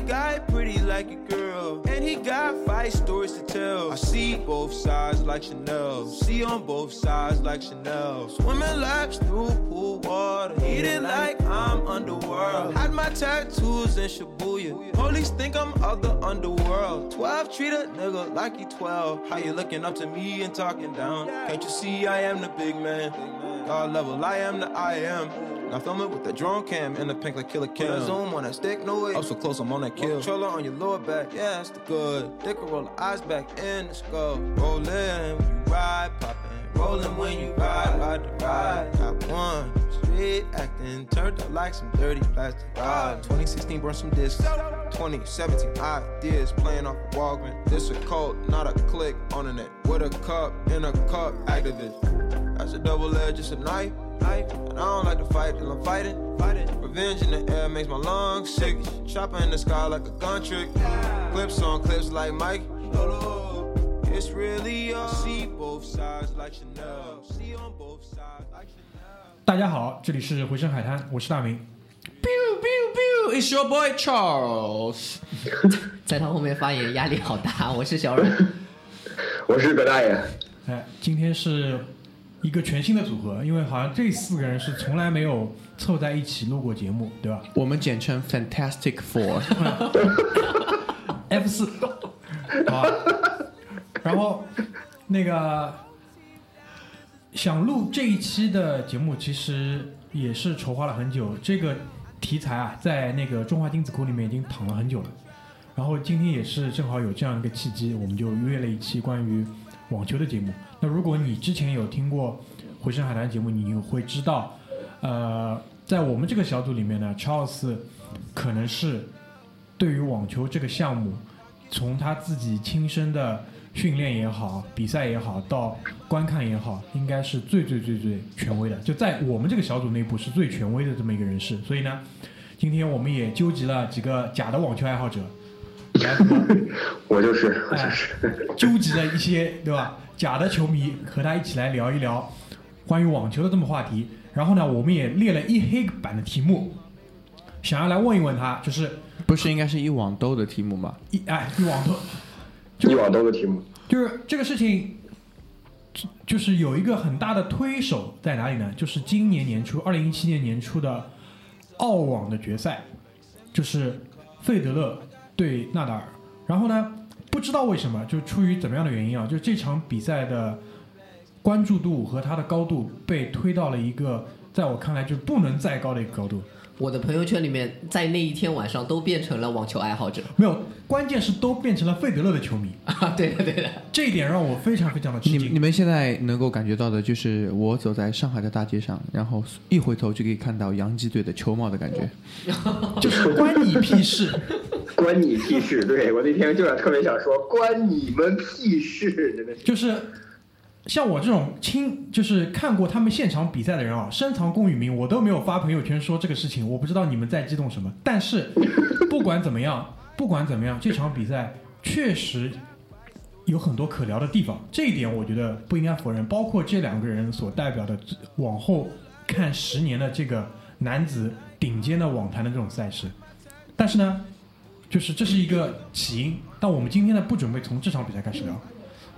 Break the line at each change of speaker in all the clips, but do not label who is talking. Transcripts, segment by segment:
Guy pretty like a girl, and he got five stories to tell. I see both sides like Chanel, see on both sides like Chanel. Swimming laps through pool water, eating like I'm underworld. Had my tattoos in Shibuya, police think I'm of the underworld. 12 treat a nigga like he 12. How you looking up to me and talking down? Can't you see I am the big man? God level, I am the I am. Now film it with the drone cam and the pink like Killer Kim. Zoom on that stick, no way. Up so close, I'm on that kill. Controller on your lower back, yeah, that's the good. Will roll the eyes back in the skull. Rollin' when you ride, poppin'. Rollin' when you ride, ride the ride. Got one. Street acting, turned up like some dirty plastic rod. 2016, burn some discs. 2017 ideas playing off of Walgreens. This a cult, not a click on the net. With a cup in a cup, activist. That's a double edge, it's a knife. knife. And I don't like to fight till I'm fighting. fighting. Revenge in the air makes my lungs sick. Chopper in the sky like a gun trick. Clips on clips like Mike. It's really all. See both sides like Chanel. See on both sides like Chanel.
大家好，这里是回声海滩，我是大明。
Biu biu biu, it's your boy Charles。在他后面发言压力好大，我是小阮。
我是葛大爷，
哎，今天是 一个全新的组合，因为好像这四个人是从来没有凑在一起录过节目，对吧
我们简称 Fantastic Four。？
F 四，好吧。然后那个想录这一期的节目，其实也是筹划了很久。这个题材啊，在那个中华精子库里面已经躺了很久了。然后今天也是正好有这样一个契机，我们就约了一期关于网球的节目。那如果你之前有听过回声海滩节目，你会知道，呃，在我们这个小组里面呢，Charles 可能是对于网球这个项目，从他自己亲身的训练也好、比赛也好，到观看也好，应该是最最最最权威的。就在我们这个小组内部是最权威的这么一个人士。所以呢，今天我们也纠集了几个假的网球爱好者，
我就是，我
哎
就是，
纠集了一些对吧假的球迷和他一起来聊一聊关于网球的这么话题。然后呢，我们也列了一黑板的题目，想要来问一问他，就是
不是应该是一网兜的题目吗？
一哎一网头，
一网兜的题目，
就是这个事情，就就是有一个很大的推手在哪里呢？就是今年年初，二零一七年年初的澳网的决赛，就是费德勒对纳达尔。然后呢，不知道为什么，就出于怎么样的原因啊，就这场比赛的关注度和他的高度被推到了一个在我看来就不能再高的一个高度。
我的朋友圈里面，在那一天晚上都变成了网球爱好者
没有，关键是都变成了费德勒的球迷，
啊！对的对的，
这一点让我非常非常的吃惊。
你你们现在能够感觉到的就是我走在上海的大街上，然后一回头就可以看到洋基队的球帽的感觉。
就是关你屁事。
关你屁事！对我那天就想特别想说，关你们屁事！真的是，
就是像我这种亲，就是看过他们现场比赛的人啊，深藏功与名，我都没有发朋友圈说这个事情，我不知道你们在激动什么。但是不管怎么样，不管怎么样，这场比赛确实有很多可聊的地方，这一点我觉得不应该否认。包括这两个人所代表的往后看十年的这个男子顶尖的网坛的这种赛事，但是呢，就是这是一个起因。但我们今天呢，不准备从这场比赛开始聊。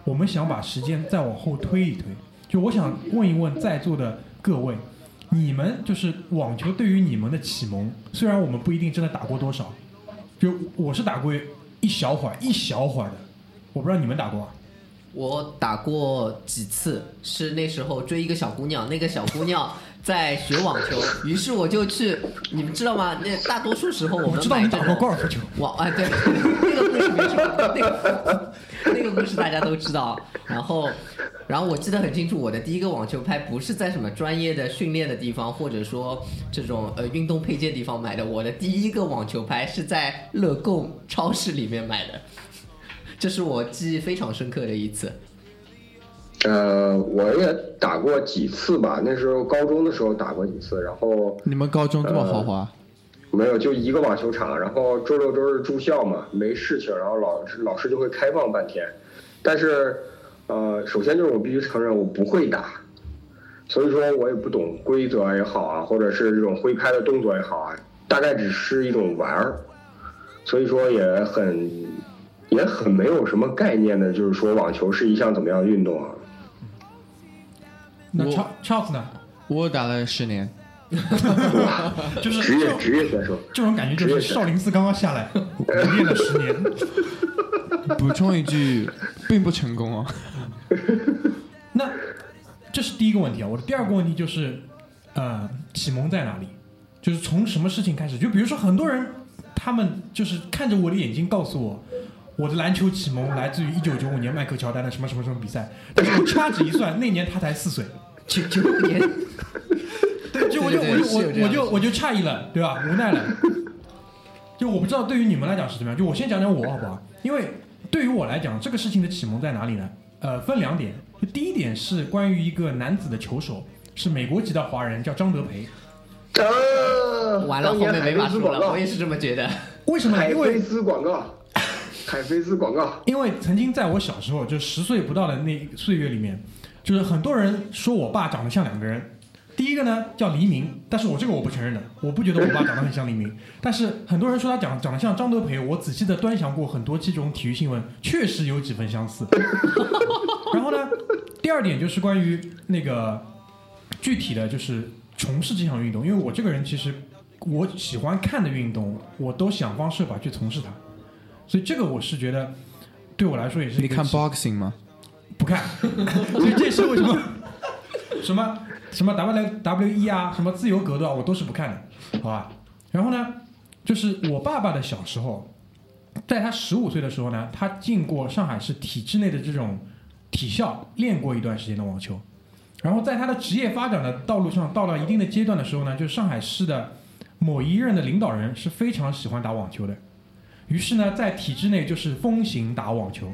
我们想把时间再往后推一推，就我想问一问在座的各位，你们就是网球对于你们的启蒙，虽然我们不一定真的打过多少，就我是打过一小会儿一小会儿的，我不知道你们打过啊。
我打过几次，是那时候追一个小姑娘，那个小姑娘在学网球，于是我就去，你们知道吗？那大多数时候我们
我知道你打过高尔夫球，
网哎，对，那个故事没说，那个那个故事大家都知道。然后，然后我记得很清楚，我的第一个网球拍不是在什么专业的训练的地方，或者说这种呃运动配件地方买的，我的第一个网球拍是在乐购超市里面买的，这是我记忆非常深刻的一次。
呃，我也打过几次吧，那时候高中的时候打过几次，然后
你们高中这么豪华？
没有就一个网球场，然后周六周日住校嘛，没事情，然后老师老师就会开放半天，但是呃，首先就是我必须承认我不会打，所以说我也不懂规则也好啊，或者是这种挥拍的动作也好啊，大概只是一种玩儿。所以说也很也很没有什么概念的，就是说网球是一项怎么样的运动啊？
那 Charles Charles 呢？
我打了十年，
就是
职业
这种
职业选手，
这种感觉，就是少林寺刚刚下来，我练了十年。
补充一句，并不成功啊。
那这是第一个问题啊。我的第二个问题就是，呃，启蒙在哪里？就是从什么事情开始？就比如说很多人，他们就是看着我的眼睛告诉我，我的篮球启蒙来自于一九九五年迈克乔丹的什么什么什么比赛。但是我掐指一算，那年他才四岁。
九九五年，
对，就我就我就我
是有这样的
我就我就诧异了，对吧？无奈了。就我不知道对于你们来讲是怎么样。就我先讲讲我好不好？因为对于我来讲，这个事情的启蒙在哪里呢？呃，分两点。就第一点是关于一个男子的球手，是美国籍的华人，叫张德培。
呃，
完了，后面没法说了，我，也是这么觉得。
为什么？
海
因为
飞丝广告，海飞丝广告，
因为曾经在我小时候，就十岁不到的那岁月里面，就是很多人说我爸长得像两个人。第一个呢叫黎明，但是我这个我不承认的，我不觉得我爸长得很像黎明。但是很多人说他长长得像张德培，我仔细的端详过很多期这种体育新闻，确实有几分相似。然后呢，第二点就是关于那个具体的就是从事这项运动，因为我这个人其实我喜欢看的运动，我都想方设法去从事它，所以这个我是觉得对我来说也是
你看 boxing 吗？
不看，所以这是为什么？什么什么 W W E 啊，什么自由格斗啊，我都是不看的，好吧？然后呢，就是我爸爸的小时候，在他十五岁的时候呢，他进过上海市体制内的这种体校，练过一段时间的网球。然后在他的职业发展的道路上，到了一定的阶段的时候呢，就上海市的某一任的领导人是非常喜欢打网球的，于是呢，在体制内就是风行打网球。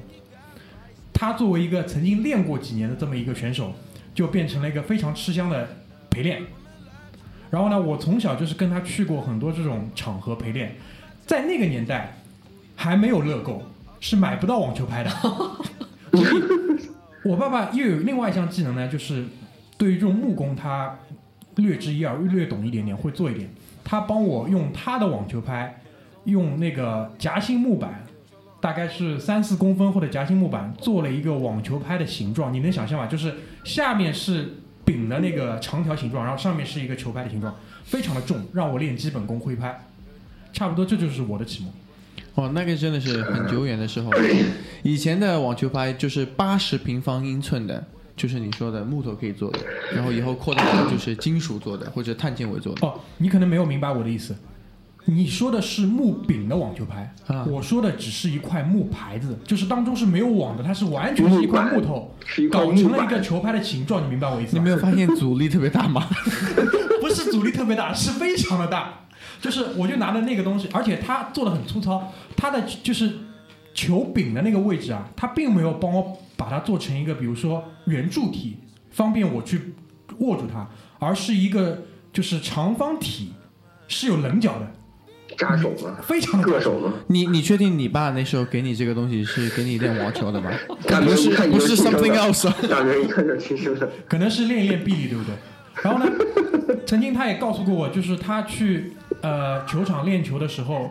他作为一个曾经练过几年的这么一个选手，就变成了一个非常吃香的陪练。然后呢，我从小就是跟他去过很多这种场合陪练，在那个年代还没有乐购，是买不到网球拍的。我爸爸又有另外一项技能呢，就是对于这种木工他略知一二，略懂一点点，会做一点。他帮我用他的网球拍，用那个夹心木板，大概是三四公分厚的夹心木板，做了一个网球拍的形状。你能想象吗？就是下面是柄的那个长条形状，然后上面是一个球拍的形状，非常的重，让我练基本功挥拍。差不多这就是我的启蒙。
哦，那个真的是很久远的时候，以前的网球拍就是八十平方英寸的，就是你说的木头可以做的，然后以后扩大到就是金属做的或者碳纤维做的。
哦，你可能没有明白我的意思。你说的是木柄的网球拍，
啊
我说的只是一块木牌子，就是当中是没有网的，它是完全是一块木头 搞成了一个球拍的形状，你明白我意思吗？
你没有发现阻力特别大吗？
不是阻力特别大，是非常的大。就是我就拿着那个东西，而且它做的很粗糙，它的就是球柄的那个位置啊，它并没有帮我把它做成一个，比如说圆柱体，方便我去握住它，而是一个就是长方体，是有棱角的，
扎手吗？
非常的
硌手吗？
你你确定你爸那时候给你这个东西是给你练网球的吗？不是不是 something else 啊
大明一看就亲生的，
可能是练一练臂力，对不对？然后呢，曾经他也告诉过我，就是他去呃球场练球的时候，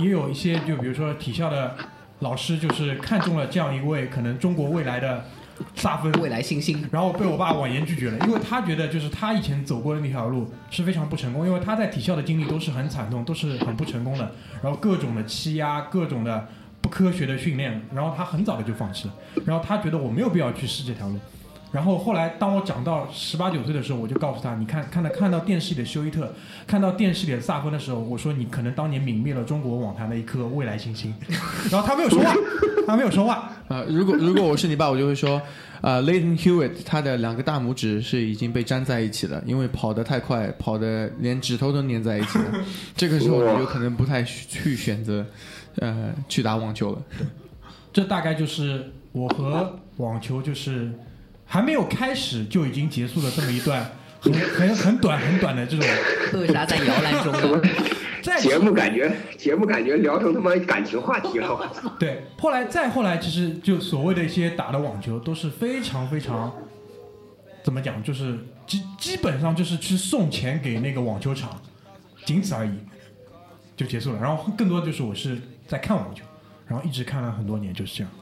也有一些就比如说体校的老师，就是看中了这样一位可能中国未来的萨芬，
未来星星，
然后被我爸婉言拒绝了，因为他觉得就是他以前走过的那条路是非常不成功，因为他在体校的经历都是很惨痛，都是很不成功的，然后各种的欺压，各种的不科学的训练，然后他很早的就放弃了，然后他觉得我没有必要去试这条路。然后后来，当我长到十八九岁的时候，我就告诉他：“你看，看到看到电视里的休伊特，看到电视里的萨芬的时候，我说你可能当年泯灭了中国网坛的一颗未来星星。”然后他没有说话，他没有说话。
啊，如果如果我是你爸，我就会说，啊、l e y t o n Hewitt 他的两个大拇指是已经被粘在一起了，因为跑得太快，跑得连指头都粘在一起了。这个时候你就可能不太去选择，呃，去打网球了。
这大概就是我和网球就是还没有开始就已经结束了这么一段 很很很短很短的这种
为啥在摇篮中
节目感觉节目感觉聊成他妈感情话题了，我操！
对，后来再后来，其实就所谓的一些打的网球都是非常非常怎么讲，就是基基本上就是去送钱给那个网球场，仅此而已。就结束了。然后更多就是我是在看网球，然后一直看了很多年，就是这样。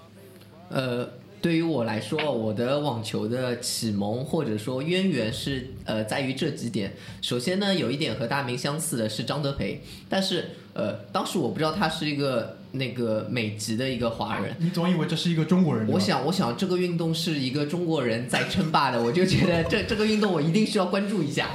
呃，对于我来说，我的网球的启蒙或者说渊源是呃在于这几点。首先呢，有一点和大明相似的是张德培，但是呃，当时我不知道他是一个那个美籍的一个华人。
你总以为这是一个中国人？
我想，我想这个运动是一个中国人在称霸的，我就觉得这这个运动我一定需要关注一下。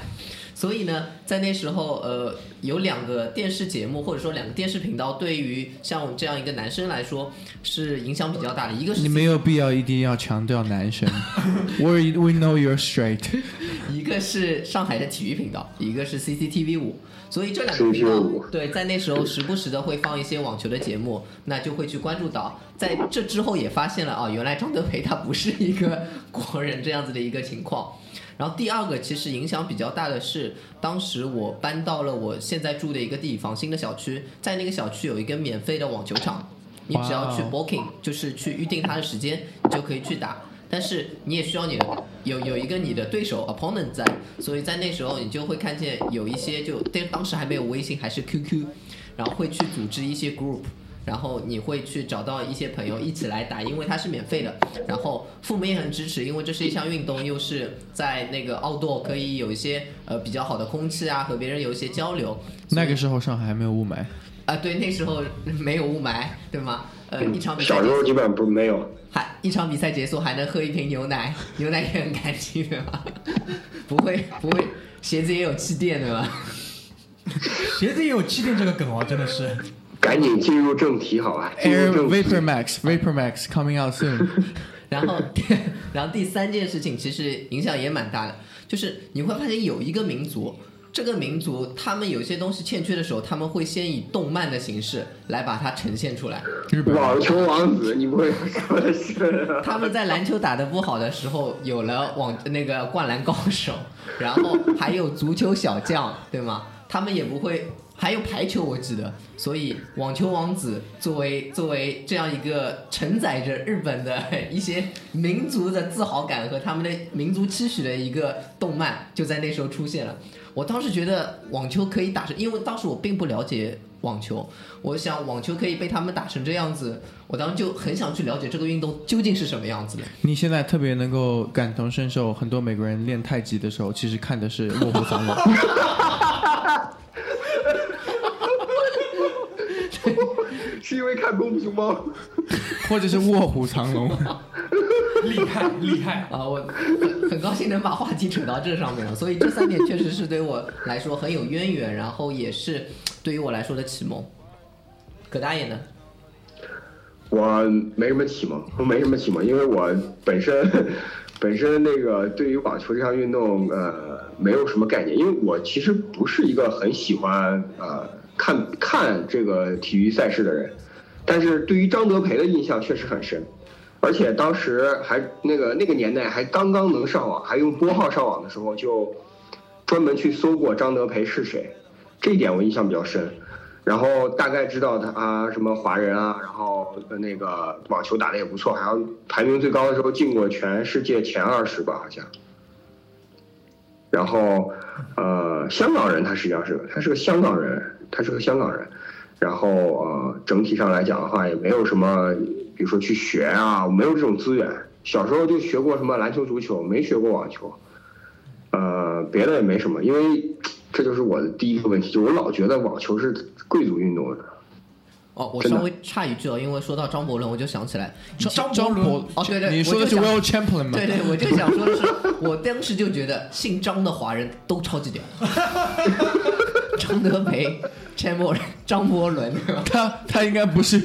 所以呢，在那时候，呃，有两个电视节目或者说两个电视频道，对于像我这样一个男生来说是影响比较大的。一个是
你没有必要一定要强调男生，We we know you're straight。
一个是上海的体育频道，一个是 CCTV 五，所以这两个频道对在那时候时不时的会放一些网球的节目，那就会去关注到。在这之后也发现了啊，原来张德培他不是一个国人这样子的一个情况。然后第二个其实影响比较大的是，当时我搬到了我现在住的一个地方，新的小区，在那个小区有一个免费的网球场，你只要去 booking，就是去预定它的时间，你就可以去打。但是你也需要你的有有一个你的对手 opponent 在，所以在那时候你就会看见有一些就但当时还没有微信，还是 QQ，然后会去组织一些 group。然后你会去找到一些朋友一起来打，因为它是免费的。然后父母也很支持，因为这是一项运动，又是在那个 outdoor 可以有一些呃比较好的空气啊，和别人有一些交流。
那个时候上海还没有雾霾
啊，对，那时候 没有雾霾，对吗？呃，一场比赛
小时候基本上不没有，
还一场比赛结束还能喝一瓶牛奶，牛奶也很干净，对吧？不会不会，鞋子也有气垫，对吧？
鞋子也有气垫这个梗哦，真的是。
赶紧进入正题，好吧
？Air Vapor Max Vapor Max coming out soon。
然后，然后第三件事情其实影响也蛮大的，就是你会发现有一个民族，这个民族他们有些东西欠缺的时候，他们会先以动漫的形式来把它呈现出来。
网球王子，你不会说的是？
他们在篮球打得不好的时候，有了网那个灌篮高手，然后还有足球小将，对吗？他们也不会。还有排球，我记得，所以网球王子作为作为这样一个承载着日本的一些民族的自豪感和他们的民族期许的一个动漫，就在那时候出现了。我当时觉得网球可以打成，因为当时我并不了解网球，我想网球可以被他们打成这样子，我当时就很想去了解这个运动究竟是什么样子的。
你现在特别能够感同身受，很多美国人练太极的时候，其实看的是卧虎藏龙。
是因为看功夫熊猫，
或者是卧虎藏龙，
厉害厉害
啊！我很很高兴能把话题扯到这上面了，所以这三点确实是对我来说很有渊源，然后也是对于我来说的启蒙。葛大爷呢？
我没什么启蒙，我没什么启蒙，因为我本身 本身那个对于网球这项运动呃没有什么概念，因为我其实不是一个很喜欢呃。看看这个体育赛事的人，但是对于张德培的印象确实很深，而且当时还那个那个年代还刚刚能上网，还用拨号上网的时候，就专门去搜过张德培是谁，这一点我印象比较深。然后大概知道他啊什么华人啊，然后那个网球打的也不错，好像排名最高的时候进过全世界前二十吧，好像。然后呃，香港人他实际上是他是个香港人。他是个香港人，然后呃，整体上来讲的话，也没有什么，比如说去学啊，没有这种资源。小时候就学过什么篮球、足球，没学过网球，呃，别的也没什么。因为这就是我的第一个问题，就我老觉得网球是贵族运动的。
哦，我稍微插一句哦，因为说到张伯伦，我就想起来
张张伯
哦，对对，
你说的是 World Champion 吗？
对对，我就想说的是，我当时就觉得姓张的华人都超级屌。张德培、Chamberlain 张伯伦，
他他应该不是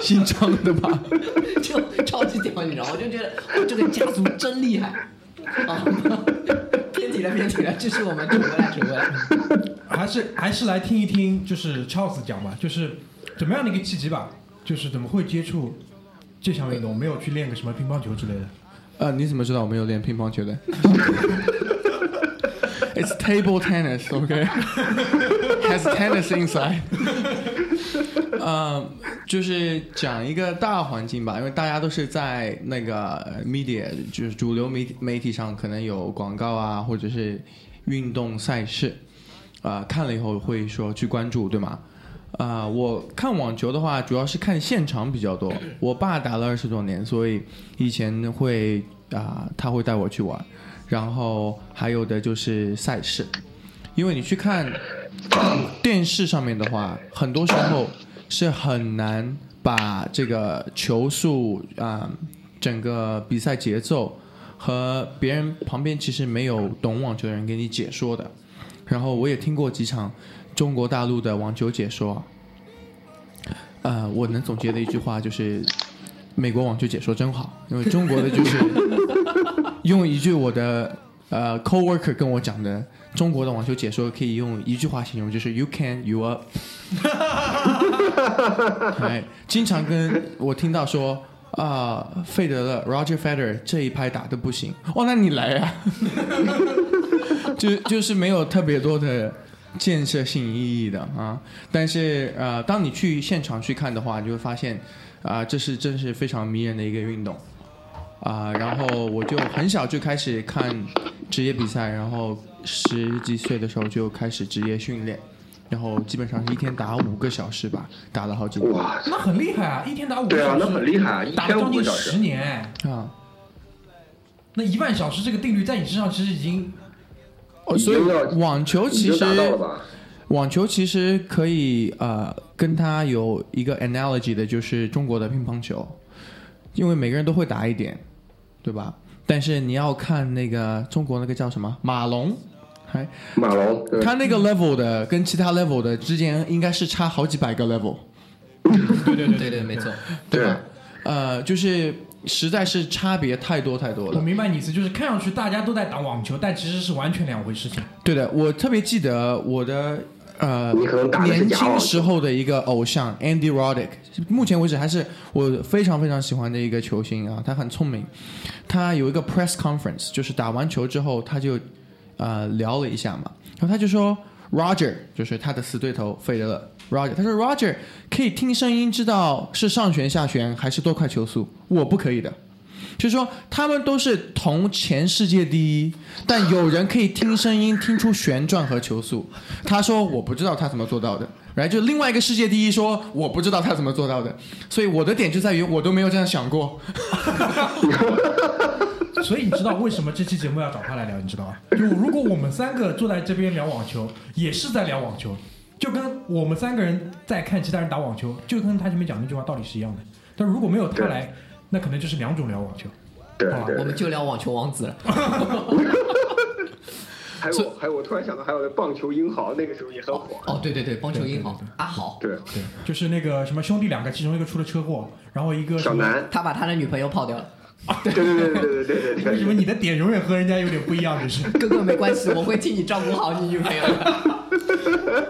姓张的吧？
就超级屌，你知道吗？我就觉得这个家族真厉害啊！偏题了，偏题了，这是我们扯回来，扯回来。
还是还是来听一听，就是 Charles 讲吧，就是怎么样的一个契机吧？就是怎么会接触这项运动？没有去练个什么乒乓球之类的？
呃，你怎么知道我没有练乒乓球的？It's table tennis, OK? Has tennis inside. 嗯，就是讲一个大环境吧，因为大家都是在那个 media，就是主流媒媒体上，可能有广告啊，或者是运动赛事，啊，看了以后会说去关注，对吗？啊、我看网球的话，主要是看现场比较多。我爸打了二十多年，所以以前会啊、他会带我去玩。然后还有的就是赛事，因为你去看 电视上面的话，很多时候是很难把这个球速啊、整个比赛节奏和别人旁边其实没有懂网球的人给你解说的。然后我也听过几场中国大陆的网球解说，呃，我能总结的一句话就是，美国网球解说真好，因为中国的就是用一句我的呃 coworker 跟我讲的，中国的网球解说可以用一句话形容，就是 you can you up。哎，经常跟我听到说啊、费德勒 Roger Federer 这一拍打的不行，哦，那你来呀、就就是没有特别多的建设性意义的啊。但是呃，当你去现场去看的话，你就会发现啊、这是真是非常迷人的一个运动啊、然后我就很小就开始看职业比赛，然后十几岁的时候就开始职业训练，然后基本上是一天打五个小时吧，打了好几年
哇，
那很厉害啊！一天打五个小时，
对啊那很厉害啊一天
打了将近
五个小时
十年哎。
啊。
那一万小时这个定律在你身上其实已经
哦，所以网球其实？网球其实可以呃跟它有一个 analogy 的，就是中国的乒乓球，因为每个人都会打一点，对吧？但是你要看那个中国那个叫什么马龙，还
马龙，
他那个 level 的跟其他 level 的之间应该是差好几百个 level，
对对
对对，没错。
对吧？呃，就是实在是差别太多太多了我。
明白你意思，就是看上去大家都在打网球，但其实是完全两回事情。
对的，我特别记得我的呃
你可能打的是
年轻时候的一个偶像 Andy Roddick，目前为止还是我非常非常喜欢的一个球星啊，他很聪明。他有一个 press conference，就是打完球之后他就呃聊了一下嘛，然后他就说 Roger 就是他的死对头费德勒 Roger，他说 Roger 可以听声音知道是上旋下旋还是多快球速，我不可以的。就是说，他们都是同前世界第一，但有人可以听声音听出旋转和球速。他说我不知道他怎么做到的，然后就另外一个世界第一说我不知道他怎么做到的。所以我的点就在于我都没有这样想过。
所以你知道为什么这期节目要找他来聊？你知道吗？就如果我们三个坐在这边聊网球，也是在聊网球，就跟我们三个人在看其他人打网球，就跟他前面讲那句话道理是一样的。但如果没有他来，那可能就是两种聊网球。好吧
对对
我们就聊网球王子了。
还有还有，我突然想到还有那棒球英豪，那个时候也很火。
哦，对对对，棒球英豪
对对对
阿豪，
对，
对，就是那个什么兄弟两个，其中一个出了车祸，然后一个什么。
小南，
他把他的女朋友泡掉了。
对对对对对对对
为什么。你的点永远和人家有点不一样？就是。
哥哥没关系，我会替你照顾好你女朋友的。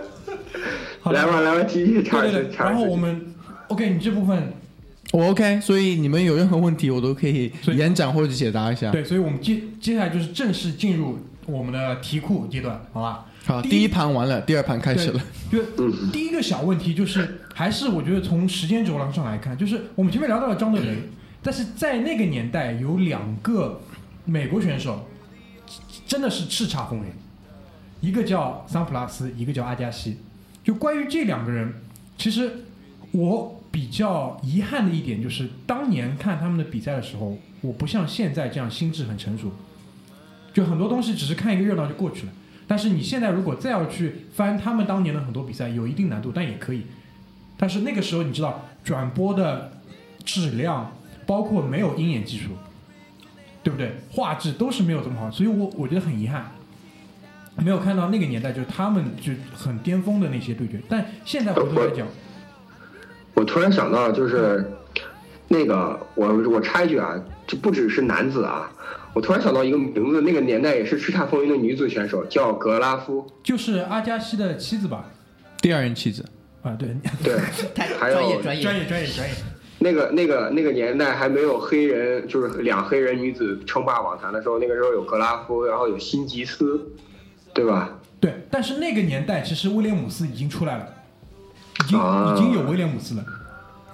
好
来吧来吧，继续查
对对对，
一查。
然后我们 OK，你这部分
我 OK，所以你们有任何问题我都可以延展或者解答一下。
对，所以我们接接下来就是正式进入我们的题库阶段，好吧？
好，
第一
盘完了，第二盘开始了。
就第一个小问题就是，还是我觉得从时间轴上来看，就是我们前面聊到了张德雷，但是在那个年代有两个美国选手真的是叱咤风云，一个叫桑普拉斯，一个叫阿加西。就关于这两个人，其实我比较遗憾的一点就是，当年看他们的比赛的时候，我不像现在这样心智很成熟，就很多东西只是看一个热闹就过去了。但是你现在如果再要去翻他们当年的很多比赛，有一定难度，但也可以。但是那个时候你知道转播的质量，包括没有鹰眼技术，对不对？画质都是没有这么好，所以我我觉得很遗憾，没有看到那个年代就是他们就很巅峰的那些对决。但现在回头来讲，
我突然想到，就是那个我我插一句啊，这不只是男子啊，我突然想到一个名字，那个年代也是叱咤风云的女子选手，叫格拉夫。
就是阿加西的妻子吧？
第二任妻子，
啊，对，
对，还有
专业专业。
专业专业专业。
那个那个那个年代还没有黑人，就是两黑人女子称霸网坛的时候，那个时候有格拉夫，然后有辛吉斯，对吧？
对，但是那个年代其实威廉姆斯已经出来了，已经、
啊
已经有威廉姆斯了。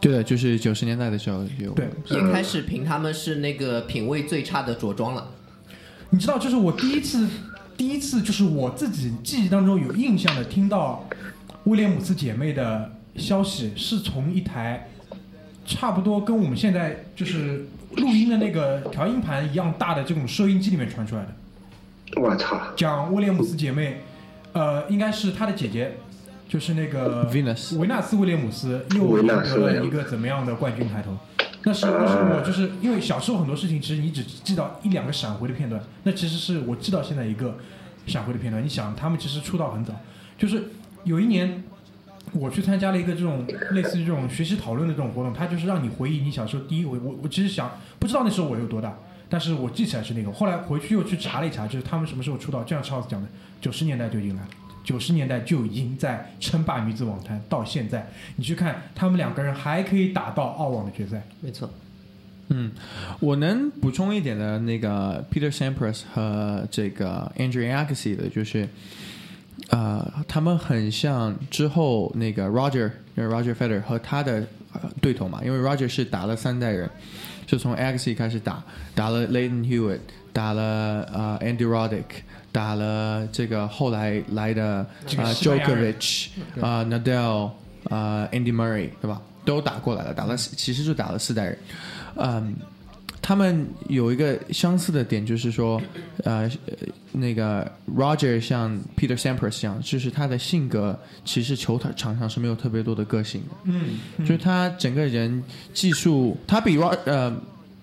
对的，就是九十年代的时候有。
对，
也开始评他们是那个品味最差的着装了。
你知道，就是我第一次，第一次就是我自己记忆当中有印象的听到威廉姆斯姐妹的消息是从一台差不多跟我们现在就是录音的那个调音盘一样大的这种收音机里面传出来的，
我操，
讲威廉姆斯姐妹，呃，应该是她的姐姐，就是那个
Venus
维纳斯威廉姆斯又
维
赢得了一个怎么样的冠军抬头？那是那是我就是因为小时候很多事情，其实你只记到一两个闪回的片段，那其实是我记到现在一个闪回的片段。你想，他们其实出道很早，就是有一年我去参加了一个这种类似于这种学习讨论的这种活动，他就是让你回忆你小时候第一回。我我其实想不知道那时候我有多大，但是我记起来是那个。后来回去又去查了一查，就是他们什么时候出道，就像 Charles 讲的，九十年代就已经来了。九十年代就已经在称霸女子网坛，到现在你去看他们两个人还可以打到澳网的决赛。
没错，
嗯，我能补充一点的那个 Peter Sampras 和这个 Andrew Agassi 的，就是呃，他们很像之后那个 Roger，就是 Roger Federer 和他的、呃、对头嘛，因为 Roger 是打了三代人，就从 Agassi 开始打，打了 Leighton Hewitt，打了呃 Andy Roddick，打了这个后来来的呃
这个西班牙人。
Djokovic，啊、Nadal，啊、Andy Murray，对吧？都打过来了，打了其实就打了四代人，嗯，他们有一个相似的点，就是说，呃，呃那个 Roger 像 Peter Sampras 一样，就是他的性格其实球场上是没有特别多的个性的，
嗯，
就是他整个人技术，他比 Ro 呃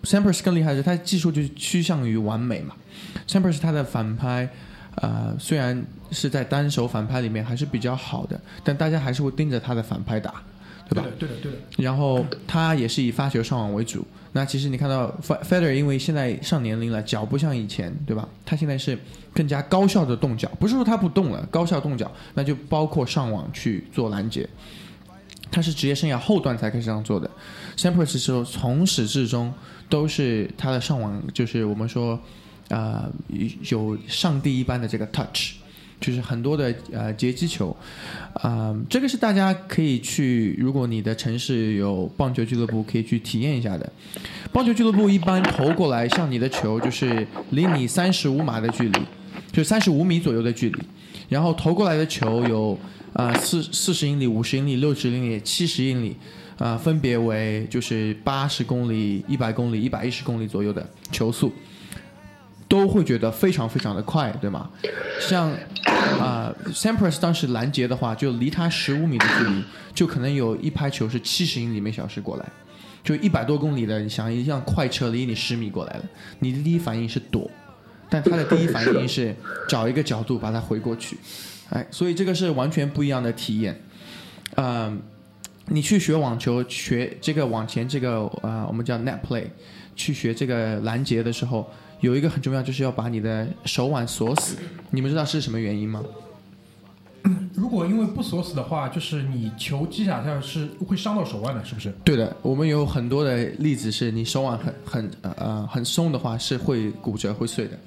Sampras 更厉害的是他技术就趋向于完美嘛。Sampras 他的反拍，呃，虽然是在单手反拍里面还是比较好的，但大家还是会盯着他的反拍打，对吧？
对的，对的，对的。
然后他也是以发球上网为主。那其实你看到 Fe- Federer 因为现在上年龄了，脚不像以前，对吧？他现在是更加高效的动脚，不是说他不动了，高效动脚，那就包括上网去做拦截。他是职业生涯后段才开始这样做的。Sampras 时候从始至终都是他的上网，就是我们说，呃，有上帝一般的这个 touch，就是很多的呃截击球，啊、这个是大家可以去，如果你的城市有棒球俱乐部，可以去体验一下的。棒球俱乐部一般投过来，像你的球就是离你三十五码的距离，就三十五米左右的距离，然后投过来的球有啊四四十英里、五十英里、六十英里、七十英里，啊、分别为就是八十公里、一百公里、一百一十公里左右的球速。都会觉得非常非常的快，对吗？像啊、Sampras 当时拦截的话，就离他十五米的距离，就可能有一拍球是七十英里每小时过来，就一百多公里的，你想一辆快车离你十米过来了，你的第一反应是躲，但他的第一反应是找一个角度把它回过去，哎，所以这个是完全不一样的体验。嗯、你去学网球，学这个往前这个呃，我们叫 net play，去学这个拦截的时候，有一个很重要，就是要把你的手腕锁死。你们知道是什么原因吗？
如果因为不锁死的话，就是你球击打下去是会伤到手腕的，是不是？
对的，我们有很多的例子是你手腕很很呃呃很松的话是会骨折会碎的，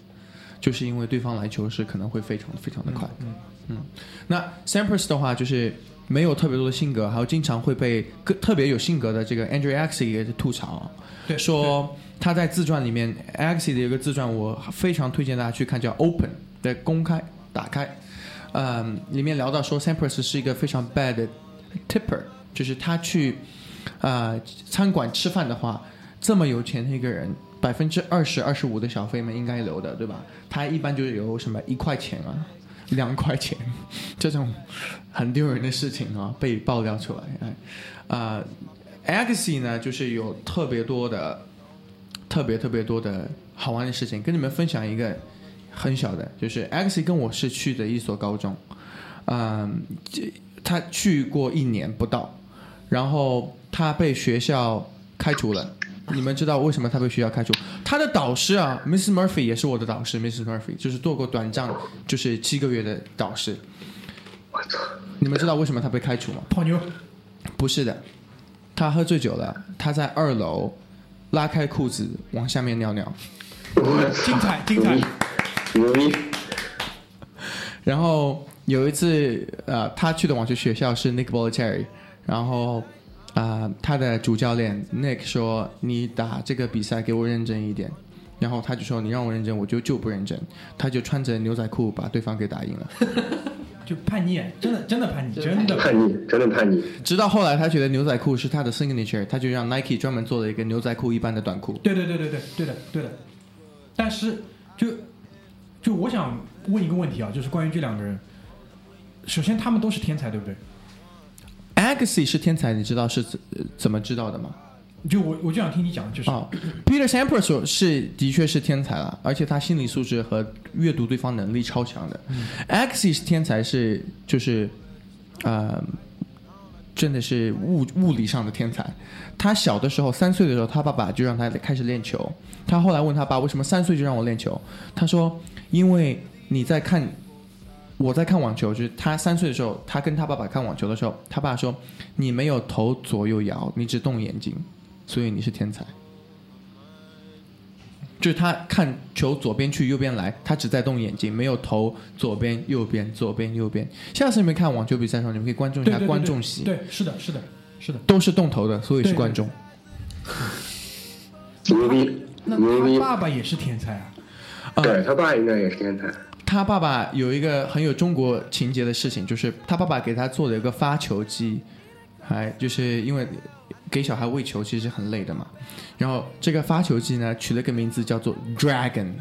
就是因为对方来球是可能会非常非常的快。
嗯
嗯，那 Sampras 的话就是没有特别多的性格，还有经常会被个特别有性格的这个 Andrew Agassi 也是吐槽，
对，
说他在自传里面 Agassi 的一个自传，我非常推荐大家去看，叫 Open 的公开打开，嗯，里面聊到说 Sampras 是一个非常 bad tipper，就是他去啊、餐馆吃饭的话，这么有钱的一个人。百分之二十、二十五的小费们应该留的，对吧？他一般就是有什么一块钱啊，两块钱，这种很丢人的事情啊，被爆料出来。哎，啊、a g a s s i 呢，就是有特别多的、特别特别多的好玩的事情，跟你们分享一个很小的，就是 Agassi 跟我是去的一所高中，嗯，这他去过一年不到，然后他被学校开除了。你们知道为什么他被学校开除？他的导师啊，Miss Murphy 也是我的导师，Mrs. Murphy 就是做过短暂就是七个月的导师。
我操！
你们知道为什么他被开除吗？
泡妞，
不是的，他喝醉酒了，他在二楼拉开裤子往下面尿尿，
精彩精彩！
牛逼！
然后有一次，呃，他去的网球学校是 Nick Bollettieri，然后啊、呃他的主教练 Nick 说：“你打这个比赛给我认真一点。”然后他就说：“你让我认真，我就就不认真。”他就穿着牛仔裤把对方给打赢了。
就叛逆，真的真的叛逆，真的
叛逆，真的叛逆。
直到后来他觉得牛仔裤是他的 signature，他就让 Nike 专门做了一个牛仔裤一般的短裤。
对对对对对对的对的。但是就就我想问一个问题啊，就是关于这两个人，首先他们都是天才，对不对
？Agassi 是天才，你知道是怎怎么知道的吗？
就我我就想听你讲，就是、
哦，Peter Sampras 是的确是天才了，而且他心理素质和阅读对方能力超强的。是天才是就是呃，真的是物物理上的天才。他小的时候三岁的时候，他爸爸就让他开始练球。他后来问他爸为什么三岁就让我练球，他说因为你在看。我在看网球，就是他三岁的时候，他跟他爸爸看网球的时候，他爸说：“你没有头左右摇，你只动眼睛，所以你是天才。”就是他看球左边去右边来，他只在动眼睛，没有头左边右边左边右边。下次你们看网球比赛的时候，你们可以关注一下
对对对
观众席，
对，是的，是的，是的。
都是动头的，所以是观众。
牛逼，
那他！爸爸也是天才啊，
啊
对他爸应该也是天才。
他爸爸有一个很有中国情节的事情，就是他爸爸给他做了一个发球机，还就是因为给小孩喂球其实很累的嘛。然后这个发球机呢，取了个名字叫做 Dragon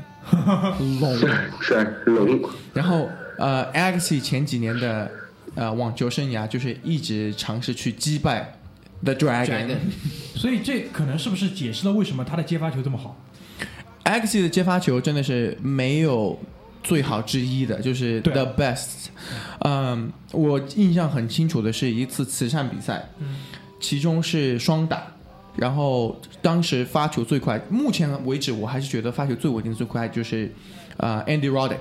龙。
是龙，
然后呃，Agassi 前几年的呃网球生涯就是一直尝试去击败 The Dragon。
Dragon
所以这可能是不是解释了为什么他的接发球这么好
？Agassi 的接发球真的是没有最好之一的，就是 the best。嗯，我印象很清楚的是一次慈善比赛，其中是双打，然后当时发球最快，目前为止我还是觉得发球最稳定最快就是呃 Andy Roddick。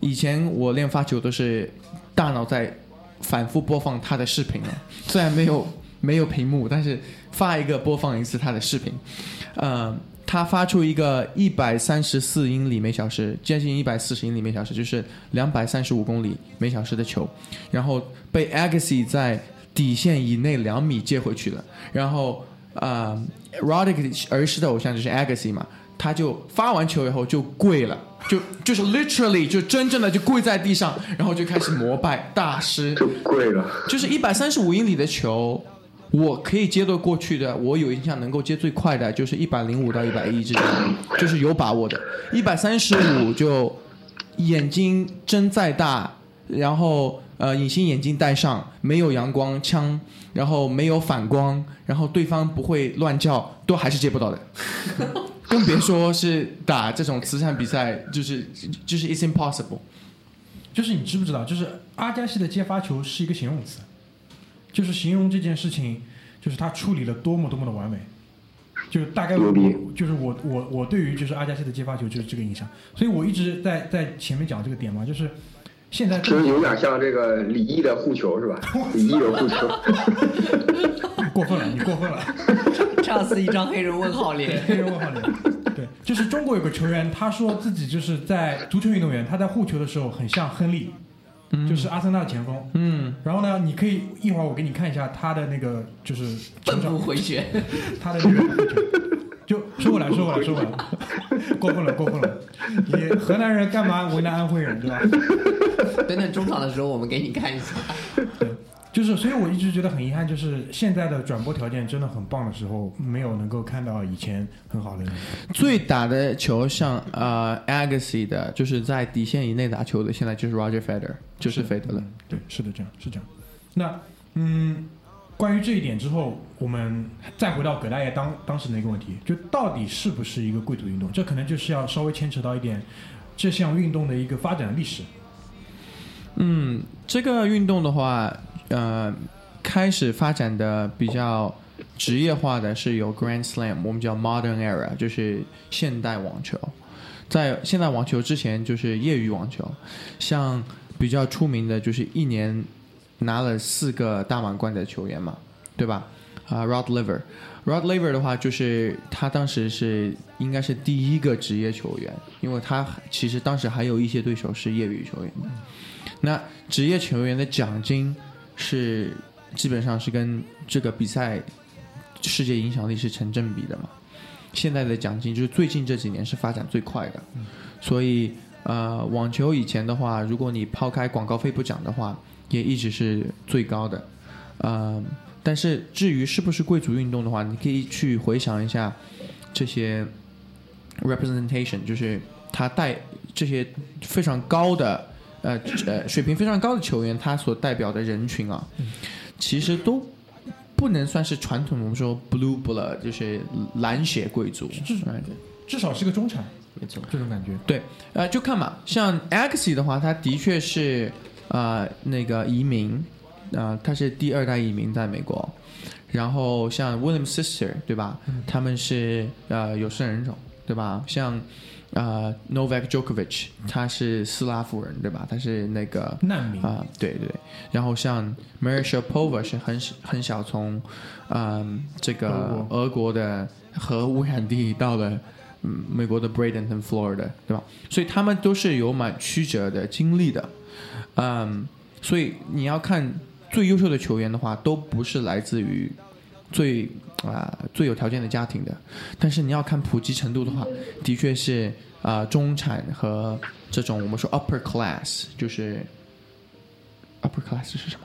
以前我练发球都是大脑在反复播放他的视频了，虽然没有没有屏幕，但是发一个播放一次他的视频。呃，他发出一个一百三十四英里每小时，接近一百四十英里每小时，就是两百三十五公里每小时的球，然后被 Agassi 在底线以内两米接回去的，然后呃 Roddick 儿时的偶像就是 Agassi 嘛，他就发完球以后就跪了，就就是 literally 就真正的就跪在地上，然后就开始膜拜大师，
就跪了。
就是一百三十五英里的球，我可以接得过去的。我有印象能够接最快的就是一百零五到一百一之间，就是有把握的。一百三十五就眼睛睁再大，然后呃隐形眼镜戴上，没有阳光枪，然后没有反光，然后对方不会乱叫，都还是接不到的。更别说是打这种慈善比赛，就是就是 it's impossible。
就是你知不知道，就是阿加西的接发球是一个形容词，就是形容这件事情，就是他处理了多么多么的完美。就是大概我
牛逼
就是我我我对于就是阿加西的接发球就是这个印象，所以我一直在在前面讲这个点嘛，就是现在
其实有点像这个李毅的护球是吧？李毅的护球，
过分了，你过分了。
炸死一张黑人问号脸，
黑人问号脸。对，就是中国有个球员，他说自己就是在足球运动员，他在护球的时候很像亨利，就是阿森纳的前锋。
嗯，
然后呢，你可以一会儿我给你看一下他的那个就是
本
球场
部回旋，
他的那个。就收回来，收回来，收回来，过分了，过分了！你河南人干嘛为难安徽人，对吧？
等等中场的时候我们给你看一下。
对就是，所以我一直觉得很遗憾，就是现在的转播条件真的很棒的时候，没有能够看到以前很好的。
最打的球像呃 Agassi 的，就是在底线以内打球的，现在就是 Roger Federer，就是费德勒。
对，是的，这样是这样。那嗯，关于这一点之后，我们再回到葛大爷当当时那个问题，就到底是不是一个贵族运动？这可能就是要稍微牵扯到一点这项运动的一个发展的历史。
嗯，这个运动的话，呃，开始发展的比较职业化的是有 Grand Slam，我们叫 Modern Era，就是现代网球。在现代网球之前就是业余网球，像比较出名的就是一年拿了四个大满贯的球员嘛，对吧？啊、r o d Laver。Rod Laver 的话，就是他当时是应该是第一个职业球员，因为他其实当时还有一些对手是业余球员的。那职业球员的奖金是基本上是跟这个比赛世界影响力是成正比的嘛。现在的奖金就是最近这几年是发展最快的，所以呃，网球以前的话，如果你抛开广告费不讲的话，也一直是最高的。呃，但是至于是不是贵族运动的话，你可以去回想一下这些 representation，就是他带这些非常高的呃呃水平非常高的球员，他所代表的人群啊，其实都不能算是传统我们说 blue blood，就是蓝血贵族。
至少是个中产，
没错，
这种感觉。
对，呃，就看嘛，像 Axie 的话，他的确是呃那个移民，啊、他是第二代移民在美国。然后像 William Sister 对吧？他们是呃有色人种对吧？像呃 Novak Djokovic 他是斯拉夫人对吧？他是那个
难民
啊、对对。然后像 Maria Sharapova 是很很小从嗯、这个
俄
俄国的核污染地到了嗯美国的 Bradenton Florida 对吧？所以他们都是有蛮曲折的经历的，嗯，所以你要看最优秀的球员的话，都不是来自于最啊、最有条件的家庭的，但是你要看普及程度的话，的确是啊、中产和这种我们说 upper class，就是 upper class 是什么？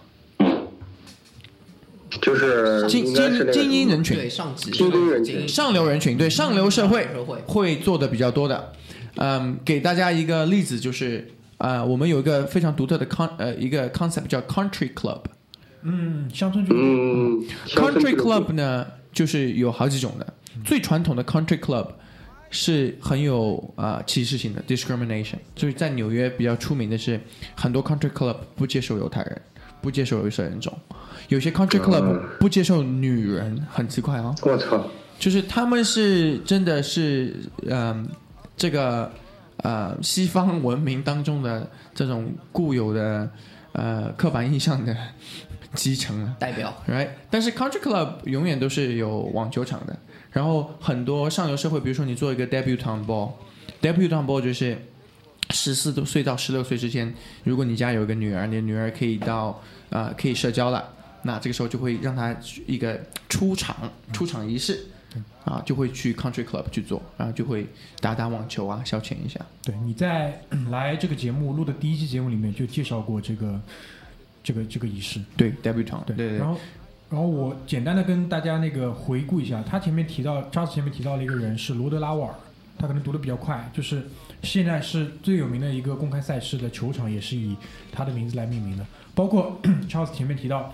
就是
精精精英人群，
对上级
精英人群
上流人群，对上流社会
社会
会做的比较多的。嗯，给大家一个例子，就是呃，我们有一个非常独特的 con 呃一个 concept 叫 country club。
嗯，乡村俱乐部，
嗯
country club 呢，就是有好几种的。最传统的 country club 是很有啊、呃歧视性的 discrimination，就是在纽约比较出名的是，很多 country club 不接受犹太人，不接受有色人种，有些 country club 不接受女人，很奇怪哦、
我操，
就是他们是真的是嗯、这个呃西方文明当中的这种固有的呃刻板印象的 集成啊。
代表。
Right？但是 country club 永远都是有网球场的，然后很多上流社会，比如说你做一个 debutante ball，debutante ball 就是十四岁到十六岁之间，如果你家有一个女儿，你的女儿可以到呃可以社交了，那这个时候就会让她一个出场出场仪式。啊，就会去 country club 去做，然后就会打打网球啊，消遣一下。
对，你在嗯来这个节目录的第一期节目里面就介绍过这个这个这个仪式。
对，debutante，对对
然后，然后我简单的跟大家那个回顾一下，他前面提到，扎斯前面提到了一个人是罗德拉沃尔，他可能读的比较快，就是现在是最有名的一个公开赛事的球场，也是以他的名字来命名的。包括 Charles 前面提到，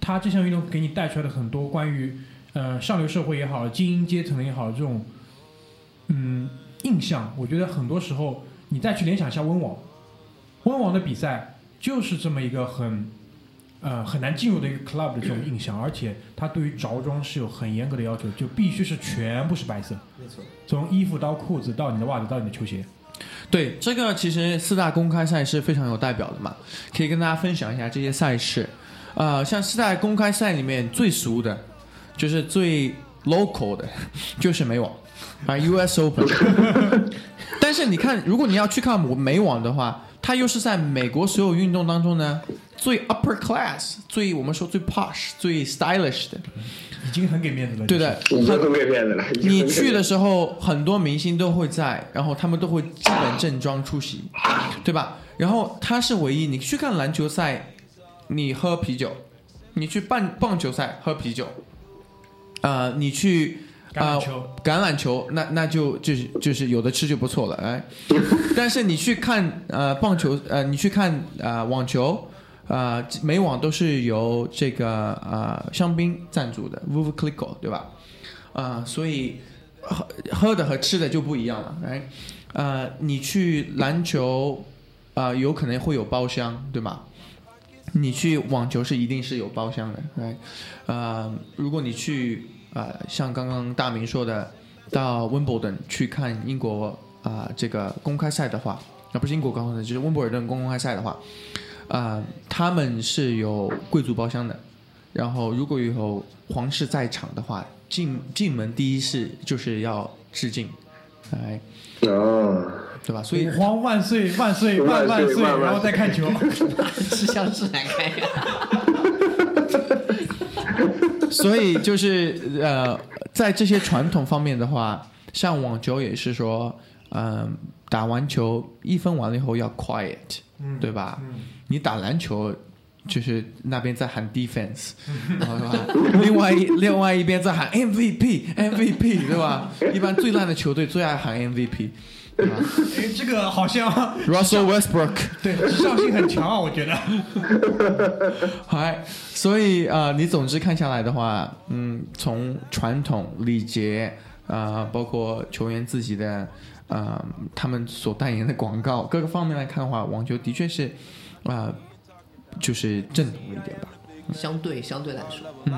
他这项运动给你带出来的很多关于呃上流社会也好，精英阶层也好，这种嗯印象，我觉得很多时候你再去联想一下温网，温网的比赛就是这么一个很呃很难进入的一个 club 的这种印象，而且它对于着装是有很严格的要求，就必须是全部是白色，
没错，
从衣服到裤子到你的袜子到你的球鞋。
对，这个其实四大公开赛是非常有代表的嘛，可以跟大家分享一下这些赛事。呃，像四大公开赛里面最俗的，就是最 local 的，就是美网啊，US Open。但是你看，如果你要去看美网的话，它又是在美国所有运动当中呢最 upper class、最我们说最 posh、最 stylish 的，
已经很给面子了，
对的。
已经很给面子了。
你去的时候，很多明星都会在，然后他们都会基本正装出席，对吧？然后他是唯一，你去看篮球赛，你喝啤酒；你去棒棒球赛喝啤酒，呃，你去呃
橄榄球，
橄榄球，那那就就是就是有的吃就不错了，哎。但是你去看呃棒球，呃，你去看呃网球，呃，美网都是由这个呃香槟赞助的 v i v c l i c o 对吧？啊、所以喝喝的和吃的就不一样了，哎。呃，你去篮球，啊，有可能会有包厢，对吗？你去网球是一定是有包厢的，哎。呃，如果你去啊、像刚刚大明说的，到温布尔顿去看英国啊、这个公开赛的话，啊不是英国公开赛，就是温布尔顿公开赛的话，啊、他们是有贵族包厢的，然后如果有皇室在场的话，进进门第一是就是要致敬，哎，
啊，
对吧？所以
吾皇万岁万岁万万岁，然后再看球。
是像是来开呀，
所以就是呃，在这些传统方面的话，像网球也是说，嗯、打完球一分完了以后要 quiet，、对吧？你打篮球。就是那边在喊 defense，然后？另外一 另外一边在喊 MVP MVP，对吧？一般最烂的球队最爱喊 MVP，
哎，这个好像？
Russell Westbrook，
对时效性很强啊，我觉得。
好，所以呃，你总之看下来的话，嗯，从传统礼节啊、包括球员自己的啊、他们所代言的广告各个方面来看的话，网球的确是啊、就是正统一点吧。
相对相对来说
the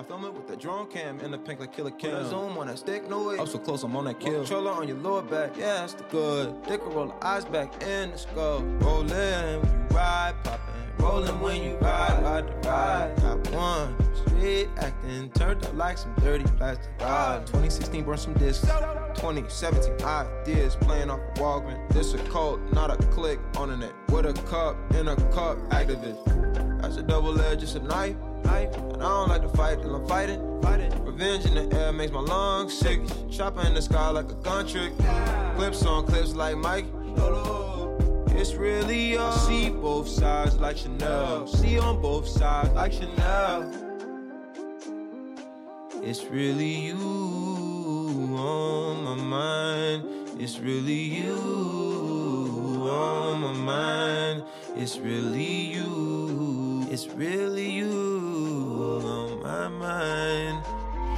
I film it with the drone cam and the pink like killer cam. Zoom on that stick, no way. Up so close, I'm on that kill. Controller on your lower back, yeah, that's the good. Dick roll the eyes back in the skull. Rollin' when you ride, poppin'. Rollin' when you ride, ride the ride. Got one street acting, turned up like some dirty plastic. God, 2016 burned some discs. 2017 ideas playing off a Walgreens. This a cult, not a click on the net. With a cup in a cup, activist. That's a double edge, just a knife. Knife. And I don't like to fight till I'm fighting. Fighting. Revenge in the air makes my lungs sick. Chopper in the sky like a gun trick. Clips on clips like Mike. It's really all. I see both sides like Chanel. See on both sides like Chanel. It's really you on my mind. It's really you on my mind. It's really you. It's really you on my mind.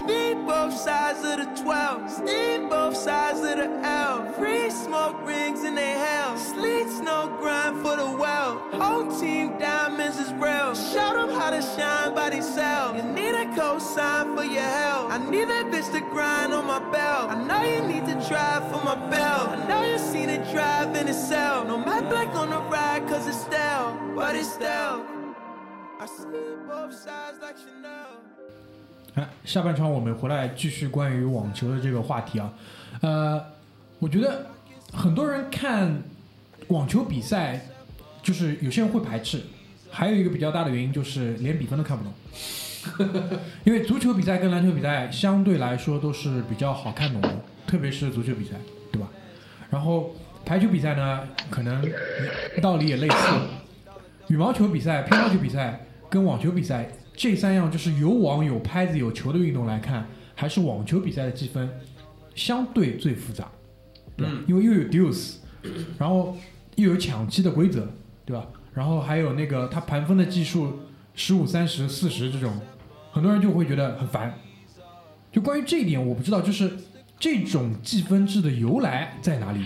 Need both sides of the 12. Need both sides of the L. Free smoke rings in they hell. Sleet snow grind for the well. Whole team diamonds is real. Show them how to shine by themselves. You need a cosign for your help. I need that bitch to grind on my belt. I know you need to drive for my belt. I know you seen it drive in itself. No matte black on the ride cause it's stale. But it's stale.
哎，下半场我们回来继续关于网球的这个话题啊。呃，我觉得很多人看网球比赛，就是有些人会排斥，还有一个比较大的原因就是连比分都看不懂。因为足球比赛跟篮球比赛相对来说都是比较好看懂的，特别是足球比赛，对吧？然后排球比赛呢，可能道理也类似。羽毛球比赛、乒乓球比赛跟网球比赛这三样就是有网、有拍子、有球的运动来看，还是网球比赛的积分相对最复杂，对吧？因为又有 deuce，然后又有抢七的规则，对吧？然后还有那个它盘分的技术，十五、三十、四十这种，很多人就会觉得很烦。就关于这一点，我不知道，就是这种计分制的由来在哪里？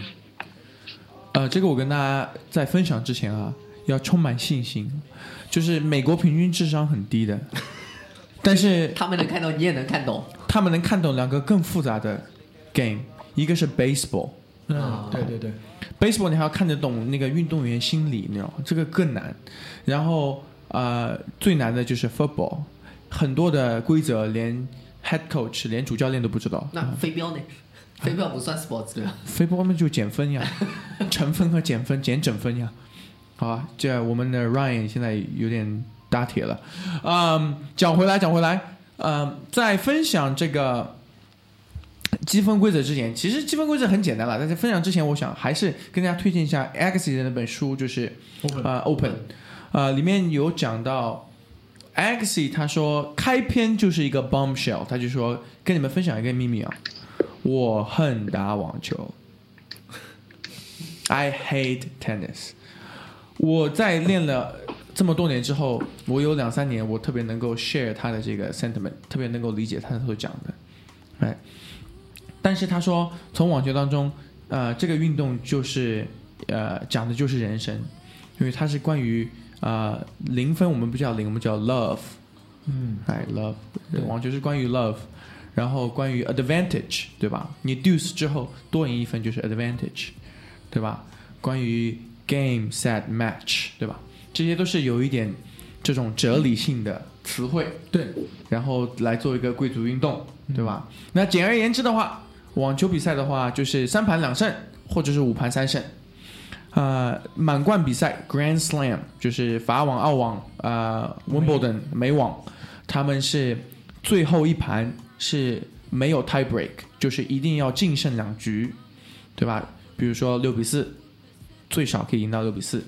呃，这个我跟大家在分享之前啊，要充满信心。就是美国平均智商很低的，但是
他们能看懂，你也能看懂。
他们能看懂两个更复杂的 game，一个是 baseball。
嗯，对对对
，baseball 你还要看得懂那个运动员心理，你知道吗？这个更难。然后呃，最难的就是 football，很多的规则连 head coach 连主教练都不知道。
那飞镖呢？飞镖不算 sports 对吧？
飞镖们就减分呀，乘分和减分减整分呀。好吧，这我们的 Ryan 现在有点打铁了。嗯，讲回来，讲回来，嗯，在分享这个积分规则之前，其实积分规则很简单了。但在分享之前，我想还是跟大家推荐一下 Axie 的那本书，就是
Open
呃 Open，呃，里面有讲到 Axie 他说开篇就是一个 bombshell，他就说跟你们分享一个秘密啊，我恨打网球，I hate tennis。我在练了这么多年之后，我有两三年我特别能够 share 他的这个 sentiment，特别能够理解他所讲的，哎。但是他说，从网球当中，呃，这个运动就是呃讲的就是人生，因为它是关于呃零分，我们不叫零，我们叫 love，
嗯，
哎，love，网球是关于 love，然后关于 advantage，对吧？你 deuce 之后多赢一分就是 advantage，对吧？关于 game set match，对吧？这些都是有一点这种哲理性的词汇，
对，
然后来做一个贵族运动，对吧？那简而言之的话，网球比赛的话就是三盘两胜，或者是五盘三胜。呃，满贯比赛 Grand Slam 就是法网、澳网、呃 Wimbledon、美网，他们是最后一盘是没有 tie break，就是一定要净胜两局，对吧？比如说六比四，最少可以赢到六比四，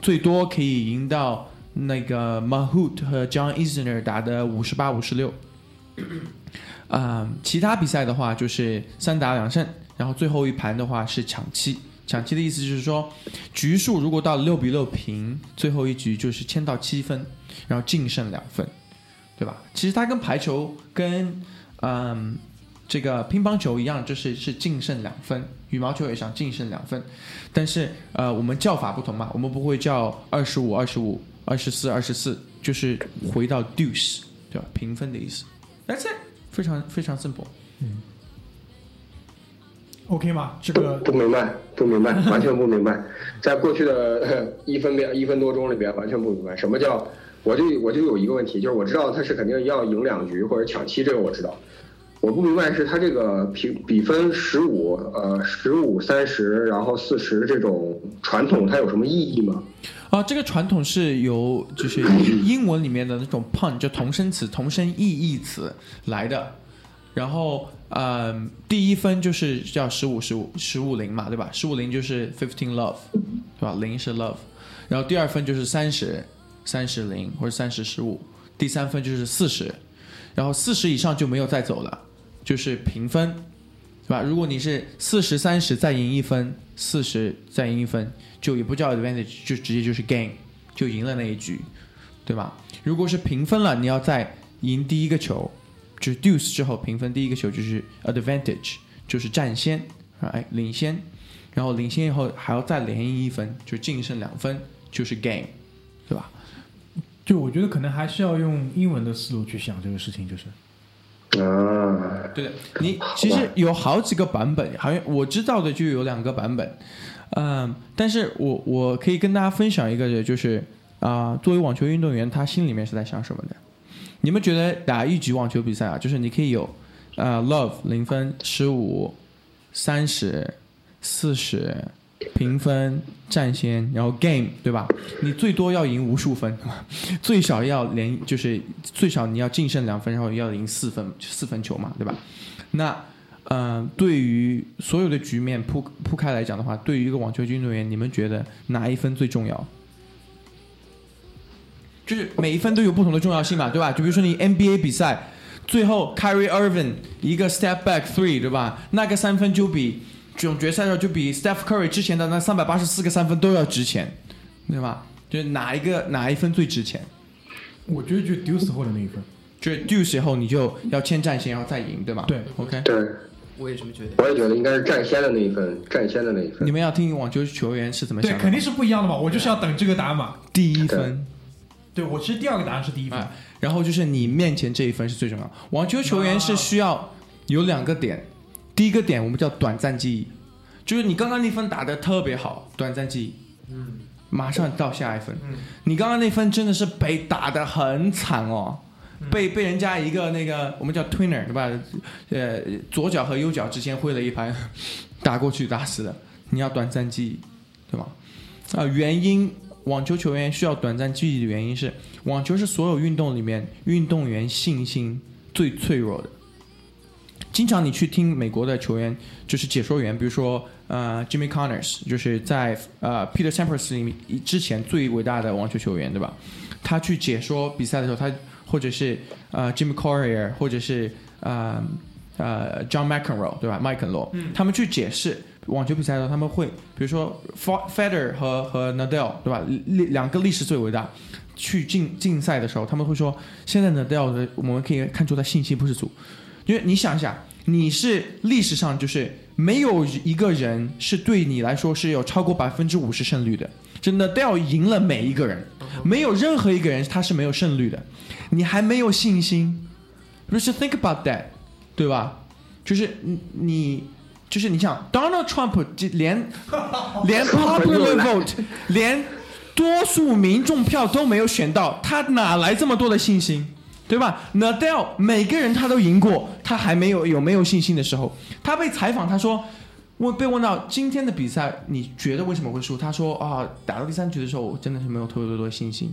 最多可以赢到那个 Mahut 和 John Isner 打的五十八五十六。啊、其他比赛的话就是三打两胜，然后最后一盘的话是抢七。抢七的意思就是说，局数如果到六比六平，最后一局就是签到七分，然后净胜两分，对吧？其实它跟排球跟嗯这个乒乓球一样，就是是净胜两分，羽毛球也想净胜两分，但是呃我们叫法不同嘛，我们不会叫二十五、二十五、二十四、二十四，就是回到 deuce，对吧？平分的意思。That's it，非常非常 simple。
嗯 OK 吗？这个
不明白，不明白，完全不明白。在过去的呃一分边一分多钟里边，完全不明白什么叫。我就我就有一个问题，就是我知道他是肯定要赢两局或者抢七，这个我知道。我不明白是他这个比比分十五呃十五三十然后四十这种传统，它有什么意义吗？
啊，这个传统是由就是英文里面的那种 pun，就同声词、同声异义词来的。然后，呃，第一分就是叫十五十五十五零嘛，对吧？十五零就是 fifteen love，对吧？零是 love。然后第二分就是三十三十零或者三十十五，第三分就是四十，然后四十以上就没有再走了，就是平分，对吧？如果你是四十三十再赢一分，四十再赢一分，就也不叫 advantage，就直接就是 game，就赢了那一局，对吧？如果是平分了，你要再赢第一个球，就是 deuce 之后平分第一个球就是 advantage，就是占先，哎，领先，然后领先以后还要再连赢一分，就净胜两分，就是 game，对吧？
就我觉得可能还是要用英文的思路去想这个事情，就是
啊，
对的，你其实有好几个版本，好像我知道的就有两个版本，嗯，但是我我可以跟大家分享一个，就是啊、作为网球运动员，他心里面是在想什么的？你们觉得打一局网球比赛啊，就是你可以有啊、love 零分、十五、三十、四十。评分占先，然后 game 对吧？你最多要赢无数分，最少要连就是最少你要净胜两分，然后要赢四分四分球嘛，对吧？那呃，对于所有的局面铺铺开来讲的话，对于一个网球运动员，你们觉得哪一分最重要？就是每一分都有不同的重要性嘛，对吧？就比如说你 NBA 比赛，最后 Kyrie Irving 一个 step back three，对吧？那个三分就比总决赛的时候就比 Steph Curry 之前的那三百八十四个三分都要值钱，对吧？就是哪一个哪一分最值钱？
我觉得就 deuce 后的那一分，
就是 deuce 以后你就要先占先，然后再赢，对吧？
对
，OK。
对，
我也这么觉得。
我也觉得应该是占先的那一分，占先的那一分
你。们要听网球球员是怎么想
对，肯定是不一样的嘛。我就是要等这个答案嘛。
第一分，
对我其实第二个答案是第一分
哎，然后就是你面前这一分是最重要。网球球员是需要有两个点，第一个点我们叫短暂记忆，就是你刚刚那分打得特别好，短暂记忆，嗯，马上到下一分。
嗯
你刚刚那分真的是被打得很惨哦。被被人家一个那个我们叫 twinner 对吧？呃，左脚和右脚之间挥了一拍，打过去打死的。你要短暂记忆，对吧？啊、原因网球球员需要短暂记忆的原因是，网球是所有运动里面运动员信心最脆弱的。经常你去听美国的球员，就是解说员，比如说呃 Jimmy Connors，就是在呃 Peter Sampras 里面之前最伟大的网球球员，对吧？他去解说比赛的时候，他或者是呃 Jimmy Courier，或者是呃呃 John McEnroe，对吧？麦肯罗，他们去解释网球比赛的时候，他们会比如说 Fe- Federer 和和 Nadal，对吧？历两个历史最伟大。去竞竞赛的时候，他们会说，现在 Nadal 的我们可以看出他信心不是足，因为你想一想，你是历史上就是没有一个人是对你来说是有超过百分之五十胜率的，真的都要赢了每一个人，没有任何一个人他是没有胜率的，你还没有信心，就是 think about that，对吧？就是你你就是你想 Donald Trump 这连 连 popular vote 连多数民众票都没有选到，他哪来这么多的信心？对吧？Nadal 每个人他都赢过，他还没有有没有信心的时候，他被采访，他说，问被问到今天的比赛，你觉得为什么会输？他说啊，打到第三局的时候，我真的是没有特别多的信心。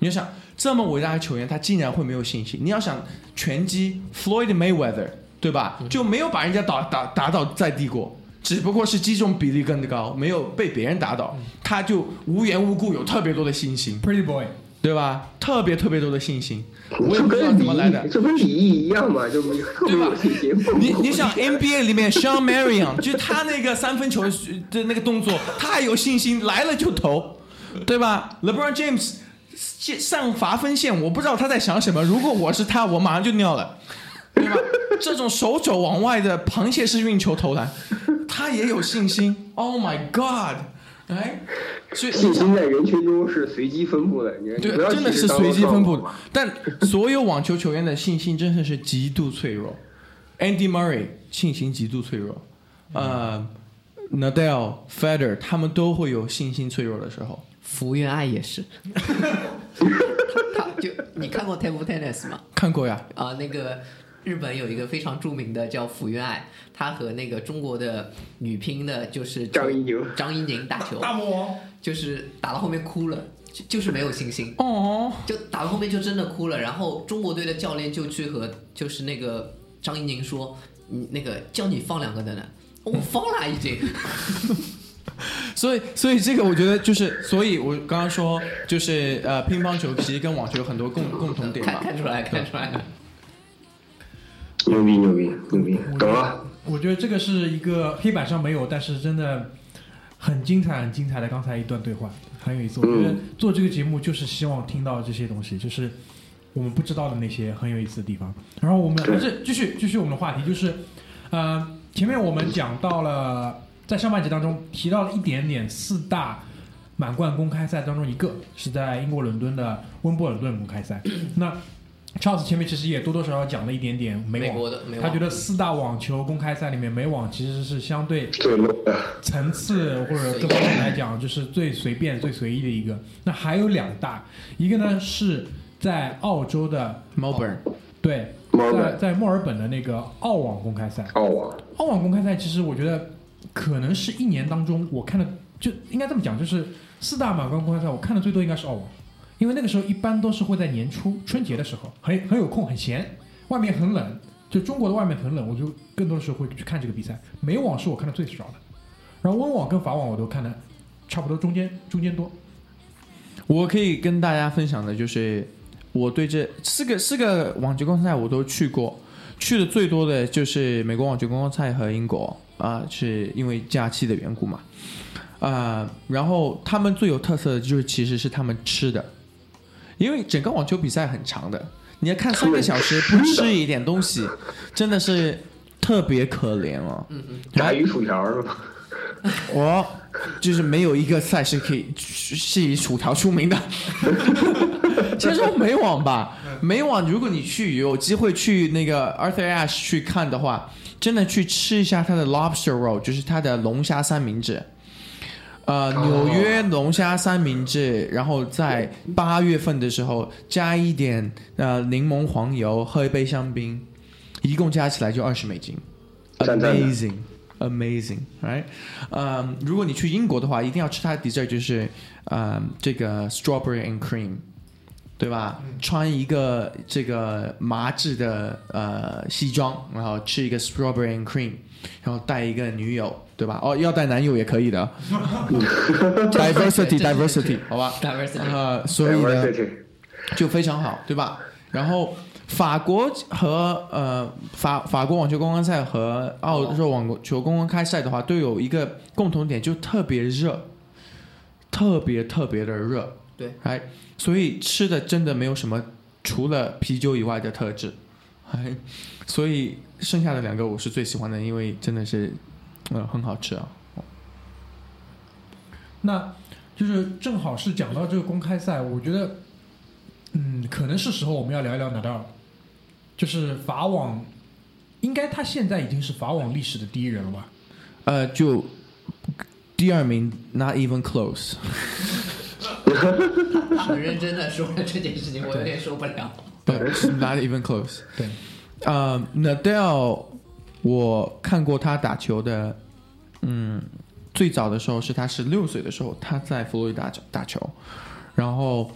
你要想这么伟大的球员，他竟然会没有信心？你要想拳击 Floyd Mayweather 对吧？就没有把人家打打打倒在地过，只不过是击中比例更高，没有被别人打倒，他就无缘无故有特别多的信心
，Pretty boy，
对吧？特别特别多的信心，我也不知道怎么来的
李毅，。就跟李毅一样嘛，就特别有信心。
你你想 NBA 里面 Sean Marion，就他那个三分球的那个动作，他还有信心来了就投，对吧？LeBron James 上罚分线，我不知道他在想什么。如果我是他，我马上就尿了，对吧？这种手肘往外的螃蟹式运球投篮，他也有信心。Oh my God！哎，
信心在人群中是随机分布的，你
对，真的是随机分布。但所有网球球员的信心真的是极度脆弱。Andy Murray 信心极度脆弱，呃，Nadal、Federer 他们都会有信心脆弱的时候。
福原爱也是，他就你看过 table tennis 吗？
看过呀，
啊、那个日本有一个非常著名的叫福原爱，她和那个中国的女乒的，就是
张怡宁
张怡宁打球，
大魔王，
就是打到后面哭了，就就是没有信心，
哦，
就打到后面就真的哭了。然后中国队的教练就去和就是那个张怡宁说，你那个叫你放两个的呢，我放了已经。
所以所以这个我觉得就是，所以我刚刚说就是呃，乒乓球其实跟网球有很多共共同点
看
嘛。
看出来，看出来。
牛逼牛逼牛逼，懂了。
我觉得这个是一个黑板上没有，但是真的很精彩、很精彩的刚才一段对话，很有意思。我觉得做这个节目就是希望听到这些东西，就是我们不知道的那些很有意思的地方。然后我们还是继续继续我们的话题，就是呃，前面我们讲到了，在上半集当中提到了一点点四大。满贯公开赛当中，一个是在英国伦敦的温布尔顿公开赛。那 Charles 前面其实也多多少少讲了一点点美
美
网，
国的美网，
他觉得四大网球公开赛里面，美网其实是相对
最 low 的，
层次或者各方面来讲，就是最随便、最随意的一个。那还有两大，一个呢是在澳洲的
Melbourne
对，在
墨尔本、
在墨尔本的那个澳网公开赛。
澳网，
澳网公开赛其实我觉得可能是一年当中我看的，就应该这么讲，就是四大满贯公开赛我看的最多应该是澳网，因为那个时候一般都是会在年初春节的时候，很很有空很闲，外面很冷，就中国的外面很冷，我就更多的时候会去看这个比赛。美网是我看的最少的，然后温网跟法网我都看的差不多中间中间多。
我可以跟大家分享的就是，我对这四个四个网球公开赛我都去过，去的最多的就是美国网球公开赛和英国啊、是因为假期的缘故嘛，啊、然后他们最有特色的就是其实是他们吃的，因为整个网球比赛很长的，你要看三个小时不吃一点东西，真的是特别可怜哦。
炸鱼薯条是吧？
我就是没有一个赛事可以是以薯条出名的。先说美网吧，美网如果你去有机会去那个 Arthur Ashe 去看的话，真的去吃一下他的 lobster roll，就是他的龙虾三明治。呃，纽约龙虾三明治，然后在八月份的时候加一点呃柠檬黄油，喝一杯香槟，一共加起来就二十美金
赞赞的
，amazing。Amazing，right？嗯，如果你去英国的话，一定要吃它的 dessert，就是嗯这个 strawberry and cream，对吧？穿一个这个麻质的呃西装，然后吃一个 strawberry and cream，然后带一个女友，对吧？哦，要带男友也可以的。Diversity，Diversity，好吧
？diversity。
呃，所以呢，就非常好，对吧？然后法国和呃法法国网球公开赛和澳洲网球公开赛的话，都有一个共同点，就特别热，特别特别的热。
对，
哎，所以吃的真的没有什么除了啤酒以外的特质，哎，所以剩下的两个我是最喜欢的，因为真的是呃很好吃啊。
那就是正好是讲到这个公开赛，我觉得，嗯，可能是时候我们要聊一聊纳达尔，就是法网，应该他现在已经是法网历史的第一人了吧？
呃，就第二名，not even close。
很认真的说了这件事情，我有点受不了。
对，not even close。
对，
呃，Nadal，我看过他打球的，嗯，最早的时候是他十六岁的时候，他在佛罗里达打球，然后，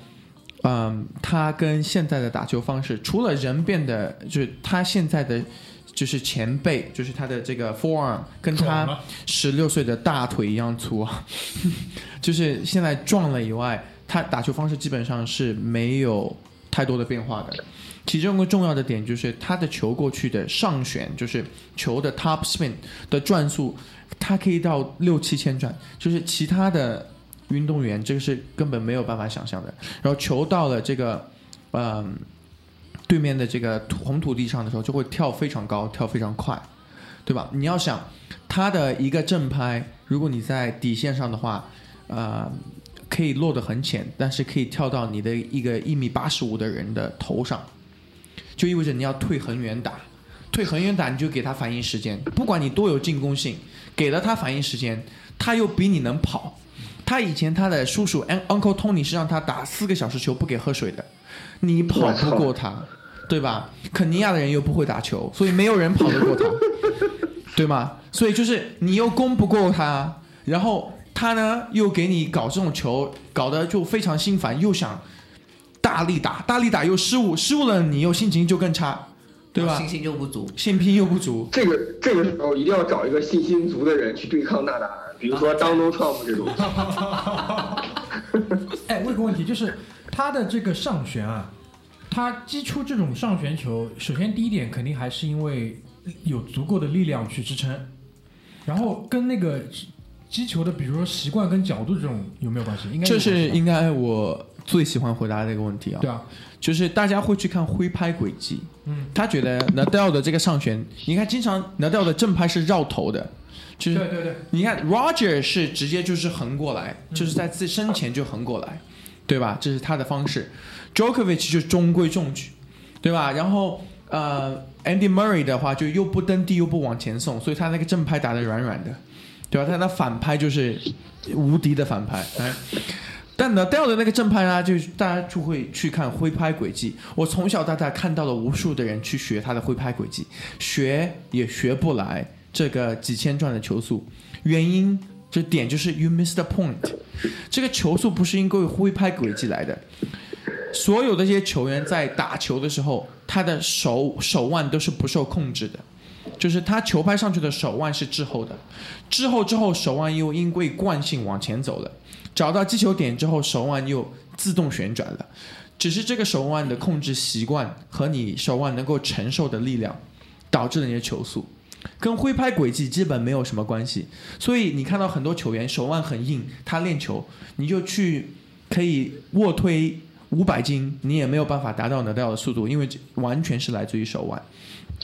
嗯，他跟现在的打球方式，除了人变得，就是他现在的就是前辈，就是他的这个 forearm 跟他十六岁的大腿一样粗啊，就是现在壮了以外，他打球方式基本上是没有太多的变化的。其中一个重要的点就是他的球过去的上旋，就是球的 top spin 的转速，它可以到六七千转，就是其他的运动员这个是根本没有办法想象的。然后球到了这个，嗯、对面的这个土红土地上的时候，就会跳非常高，跳非常快，对吧？你要想他的一个正拍，如果你在底线上的话，呃，可以落得很浅，但是可以跳到你的一个一米八十五的人的头上，就意味着你要退很远打。退很远打，你就给他反应时间，不管你多有进攻性，给了他反应时间，他又比你能跑。他以前他的叔叔 Un- Uncle Tony 是让他打四个小时球不给喝水的，你跑不过他，对吧？肯尼亚的人又不会打球，所以没有人跑得过他，对吗？所以就是你又攻不过他，然后他呢又给你搞这种球，搞得就非常心烦，又想大力打，大力打又失误，失误了你又心情就更差，对吧
信？心又不足。
信心又不足，
这个这个时候一定要找一个信心足的人去对抗纳达尔，比如说 Donald Trump 这种。
哎，问个问题，就是他的这个上旋啊，他击出这种上旋球，首先第一点肯定还是因为有足够的力量去支撑，然后跟那个击击球的，比如说习惯跟角度这种有没有关系？应该有
这是应该我最喜欢回答的一个问题啊。
对啊，
就是大家会去看挥拍轨迹，
嗯，
他觉得 Nadal 的这个上旋，你看经常 Nadal 的正拍是绕头的，就是
对对对，
你看 Roger 是直接就是横过来，就是在自身前就横过来，对吧？这是他的方式。Djokovic 就中规中矩，对吧？然后呃，Andy Murray 的话就又不蹬地又不往前送，所以他那个正拍打得软软的，对吧？他的反拍就是无敌的反拍，哎。但 Nadal 的那个正拍呢，就大家就会去看挥拍轨迹。我从小到大看到了无数的人去学他的挥拍轨迹，学也学不来这个几千转的球速。原因这点就是 you missed the point，这个球速不是因为挥拍轨迹来的。所有的这些球员在打球的时候，他的手手腕都是不受控制的，就是他球拍上去的手腕是滞后的，滞后之后手腕又因为惯性往前走了，找到击球点之后手腕又自动旋转了，只是这个手腕的控制习惯和你手腕能够承受的力量，导致了你的球速。跟挥拍轨迹基本没有什么关系，所以你看到很多球员手腕很硬，他练球，你就去可以卧推五百斤，你也没有办法达到 Nadal 的速度，因为完全是来自于手腕。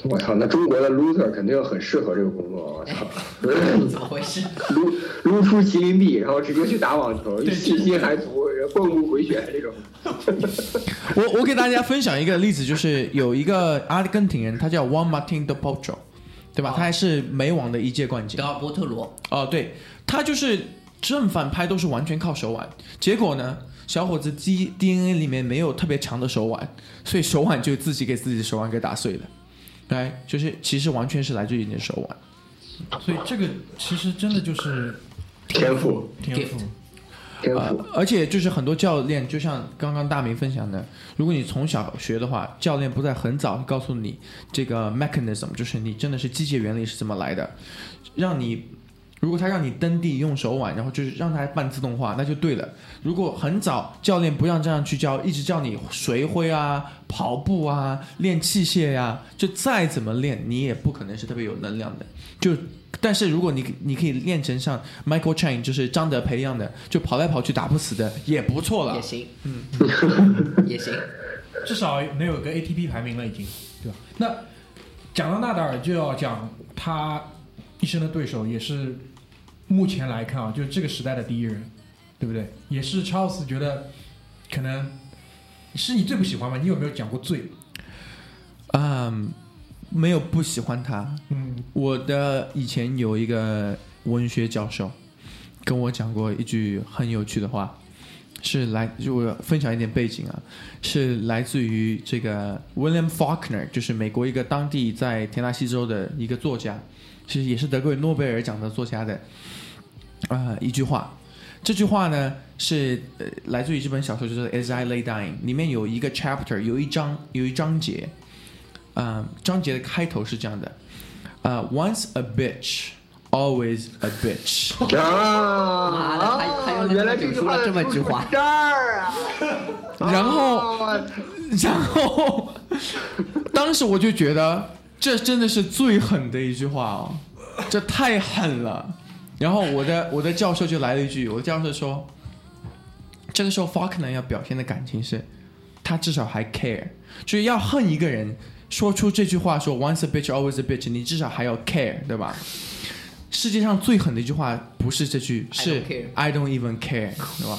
我操，那中国的 loser 肯定很适合这个工作。我操，
怎么回事？
撸撸出麒麟臂，然后直接去打网球，
对
信心还足，肱骨回旋这种。
我我给大家分享一个例子，就是有一个阿根廷人，他叫 Juan Martin de Potro，对吧？
哦
他还是美网的一届冠军
德。尔波特罗，
哦，对，他就是正反拍都是完全靠手腕，结果呢，小伙子 D DNA 里面没有特别强的手腕，所以手腕就自己给自己的手腕给打碎了。对，就是其实完全是来自于你的手腕。
所以这个其实真的就是
天赋，
天赋。
天
呃
赋。，
而且就是很多教练，就像刚刚大明分享的，如果你从小学的话，教练不在很早告诉你这个 mechanism，就是你真的是机械原理是怎么来的，让你。如果他让你蹬地用手腕，然后就是让他半自动化，那就对了。如果很早教练不让这样去教，一直叫你随挥啊、跑步啊、练器械呀、就再怎么练，你也不可能是特别有能量的。就但是如果你你可以练成像 Michael Chang 就是张德培一样的，就跑来跑去打不死的，也不错了
也。行，嗯，也行。
至少能有个 ATP 排名了，已经，对吧？那讲到纳达尔，就要讲他一生的对手，也是目前来看啊，就是这个时代的第一人，对不对？也是 Charles 觉得可能是你最不喜欢吗？你有没有讲过最？
嗯，没有不喜欢他。
嗯，
我的以前有一个文学教授跟我讲过一句很有趣的话，是来就分享一点背景啊，是来自于这个 William Faulkner，就是美国一个当地在田纳西州的一个作家，其实也是得过诺贝尔奖的作家的啊、一句话。这句话呢是呃来自于这本小说，就是《As I Lay Dying》，里面有一个 chapter，有一章有一章节，啊、章节的开头是这样的，呃、o n c e a bitch, always a bitch。
妈的还还有那么
原来
久
这句话
说了这么句话
这儿啊，
然后
哦
然后当时我就觉得这真的是最狠的一句话哦，这太狠了。然后我的我的教授就来了一句，我的教授说，这个时候 Faulkner 要表现的感情是，他至少还 care，就是要恨一个人，说出这句话说 once a bitch always a bitch，你至少还要 care，对吧？世界上最狠的一句话不是这句
，I
是
don't
I don't even care，对吧？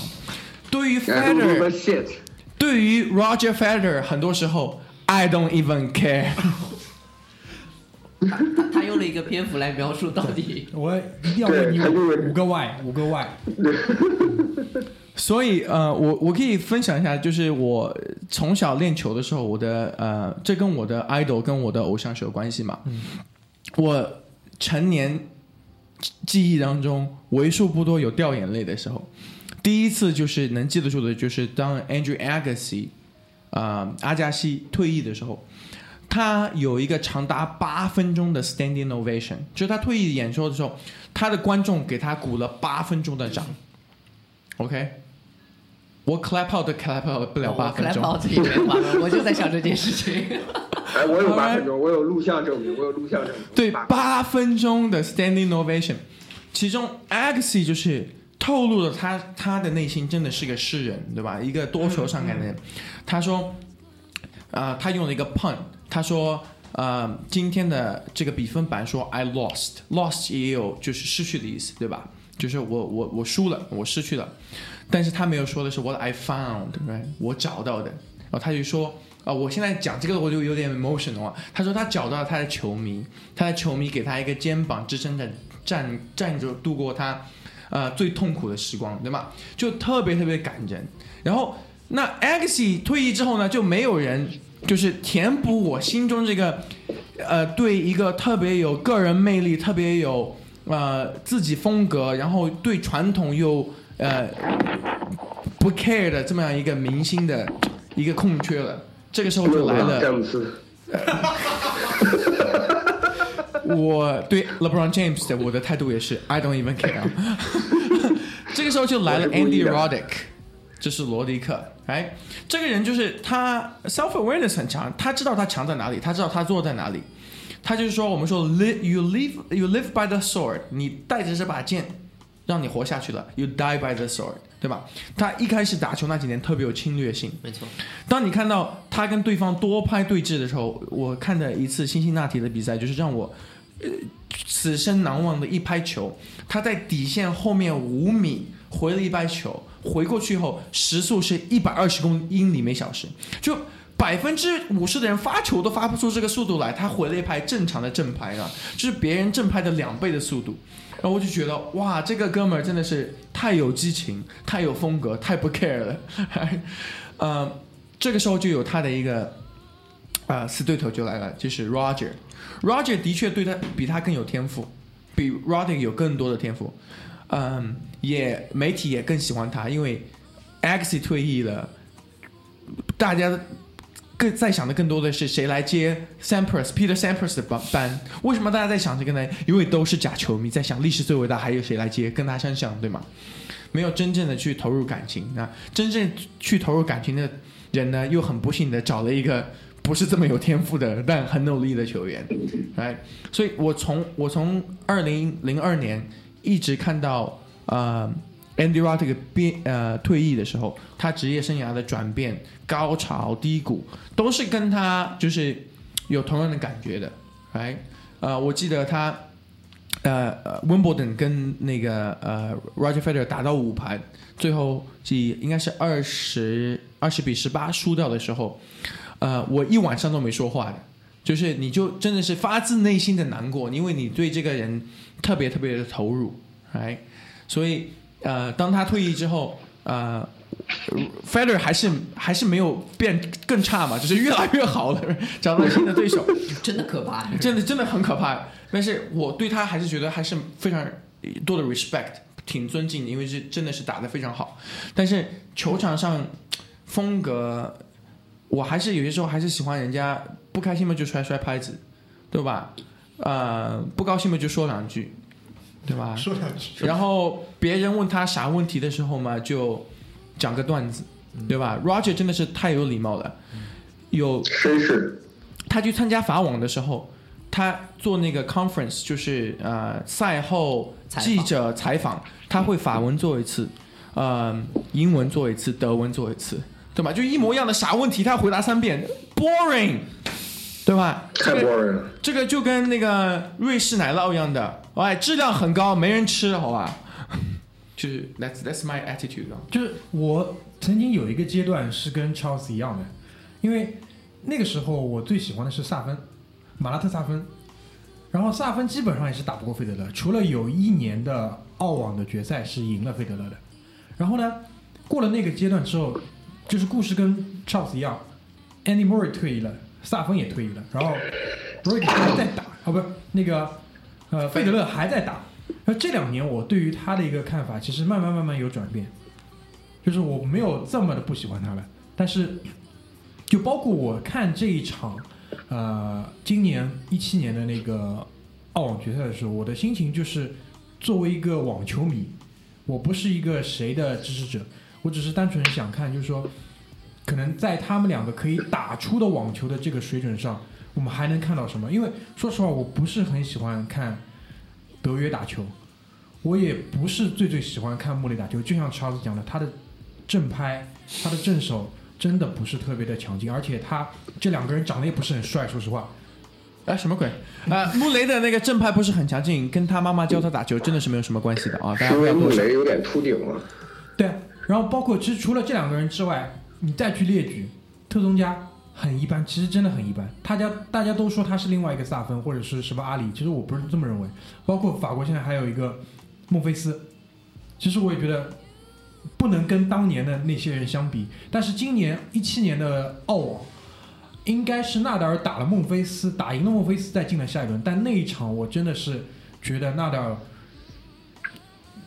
对于 Federer
shit。
对于 Roger Federer，很多时候 I don't even care。
用了一个篇幅来描述到底
我一定要问你
五个 why，
五个 Y，五个 Y。
所以呃，我我可以分享一下，就是我从小练球的时候，我的呃，这跟我的 idol 跟我的偶像是有关系嘛。我成年记忆当中为数不多有掉眼泪的时候，第一次就是能记得住的，就是当 Andrew Agassi 啊、阿加西退役的时候。他有一个长达八分钟的 standing ovation，就是他退役演说的时候，他的观众给他鼓了八分钟的掌。OK，我 clap out 都 clap out 不了八分
我
钟。
clap out 也没话了，我就在想这件事情。
哎，我有八分钟，我有录像证明，我有录像证明。
对，
八
八分钟的 standing ovation，其中 Agassi 就是透露了他他的内心真的是个诗人，对吧？一个多愁善感的人。他说，啊、他用了一个 pun，他说，呃，今天的这个比分板说 I lost，lost 也有就是失去的意思，对吧？就是我我我输了，我失去了，但是他没有说的是 what I found，right？我找到的，然后他就说。啊、我现在讲这个我就有点 emotional 啊。他说他找到了他的球迷，他的球迷给他一个肩膀支撑着，站站着度过他呃最痛苦的时光，对吗？就特别特别感人。然后那 Agassi 退役之后呢，就没有人就是填补我心中这个呃对一个特别有个人魅力、特别有呃自己风格，然后对传统又呃不 care 的这么样一个明星的一个空缺了。这个时候就来了。
詹姆斯，
我对 LeBron James 的我的态度也是 I don't even care。这个时候就来了 Andy Roddick，这是罗迪克，哎，这个人就是他 self awareness 很强，他知道他强在哪里，他知道他弱在哪里。他就是说，我们说 live you live you live by the sword，你带着这把剑，让你活下去了，you die by the sword，对吧？他一开始打球那几年特别有侵略性，
没错，
当你看到他跟对方多拍对峙的时候，我看的一次辛辛那提的比赛，就是让我呃此生难忘的一拍球。他在底线后面五米回了一拍球，回过去后时速是一百二十公英里每小时，就百分之五十的人发球都发不出这个速度来，他回了一拍正常的正拍啊，就是别人正拍的两倍的速度。然后我就觉得哇，这个哥们儿真的是太有激情，太有风格，太不 care 了。呃，这个时候就有他的一个呃死对头就来了，就是 Roger。Roger 的确对他比他更有天赋，比 Roddick 有更多的天赋。嗯，也媒体也更喜欢他，因为 X 退役了，大家更在想的更多的是谁来接 Sampras Peter Sampras 的班？为什么大家在想这个呢？因为都是假球迷，在想历史最伟大还有谁来接，跟他相像，对吗？没有真正的去投入感情啊，真正去投入感情的人呢，又很不幸的找了一个不是这么有天赋的，但很努力的球员，哎，所以我从我从二零零二年一直看到呃 Andy Roddick 变呃退役的时候，他职业生涯的转变、高潮、低谷，都是跟他就是有同样的感觉的，哎，呃，我记得他。呃呃，Wimbledon 跟那个呃 Roger Federer 打到五盘，最后以应该是二十二十比十八输掉的时候，呃，我一晚上都没说话的，就是你就真的是发自内心的难过，因为你对这个人特别特别的投入，哎，所以呃，当他退役之后，呃。Federer 还是还是没有变更差嘛，就是越来越好了，找到新的对手。
真的可怕。
真的真的很可怕。但是我对他还是觉得还是非常多的 respect，挺尊敬的，因为是真的是打得非常好。但是球场上风格，我还是有些时候还是喜欢人家不开心嘛就摔摔拍子，对吧？呃，不高兴嘛就说两句，对吧？
说两句。
然后别人问他啥问题的时候嘛，就讲个段子，对吧？Roger 真的是太有礼貌了，有
绅士，
他去参加法网的时候，他做那个 conference，就是呃赛后记者采访，他会法文做一次，呃英文做一次，德文做一次，对吧？就一模一样的啥问题，他回答三遍，boring，对吧？
太
这个
boring 了。
这个就跟那个瑞士奶酪一样的，哎，质量很高，没人吃，好吧？就是 that's that's my attitude 啊。
就是我曾经有一个阶段是跟 Charles 一样的，因为那个时候我最喜欢的是萨芬，马拉特萨芬，然后萨芬基本上也是打不过费德勒，除了有一年的澳网的决赛是赢了费德勒的。然后呢，过了那个阶段之后，就是故事跟 Charles 一样，Andy Murray 退役了，萨芬也退役了，然后 Murray 还在打，哦不是那个呃费德勒还在打。那这两年我对于他的一个看法，其实慢慢慢慢有转变。就是我没有这么的不喜欢他了，但是就包括我看这一场，呃，今年一七年的那个澳网决赛的时候，我的心情就是作为一个网球迷，我不是一个谁的支持者，我只是单纯想看，就是说，可能在他们两个可以打出的网球的这个水准上，我们还能看到什么？因为说实话，我不是很喜欢看德约打球，我也不是最最喜欢看穆雷打球。就像 Charles 讲的，他的正拍，他的正手真的不是特别的强劲，而且他这两个人长得也不是很帅，说实话。
哎，什么鬼？呃、穆雷的那个正拍不是很强劲，跟他妈妈教他打球真的是没有什么关系的啊！大家
是因为穆
不要多想。
雷有点秃顶了。
对，然后包括其实除了这两个人之外，你再去列举，特松加很一般，其实真的很一般。他家大家都说他是另外一个萨芬或者是什么阿里，其实我不是这么认为。包括法国现在还有一个孟菲斯，其实我也觉得不能跟当年的那些人相比。但是今年一七年的澳网，应该是纳达尔打了孟菲斯，打赢了孟菲斯，再进了下一轮。但那一场我真的是觉得纳达尔。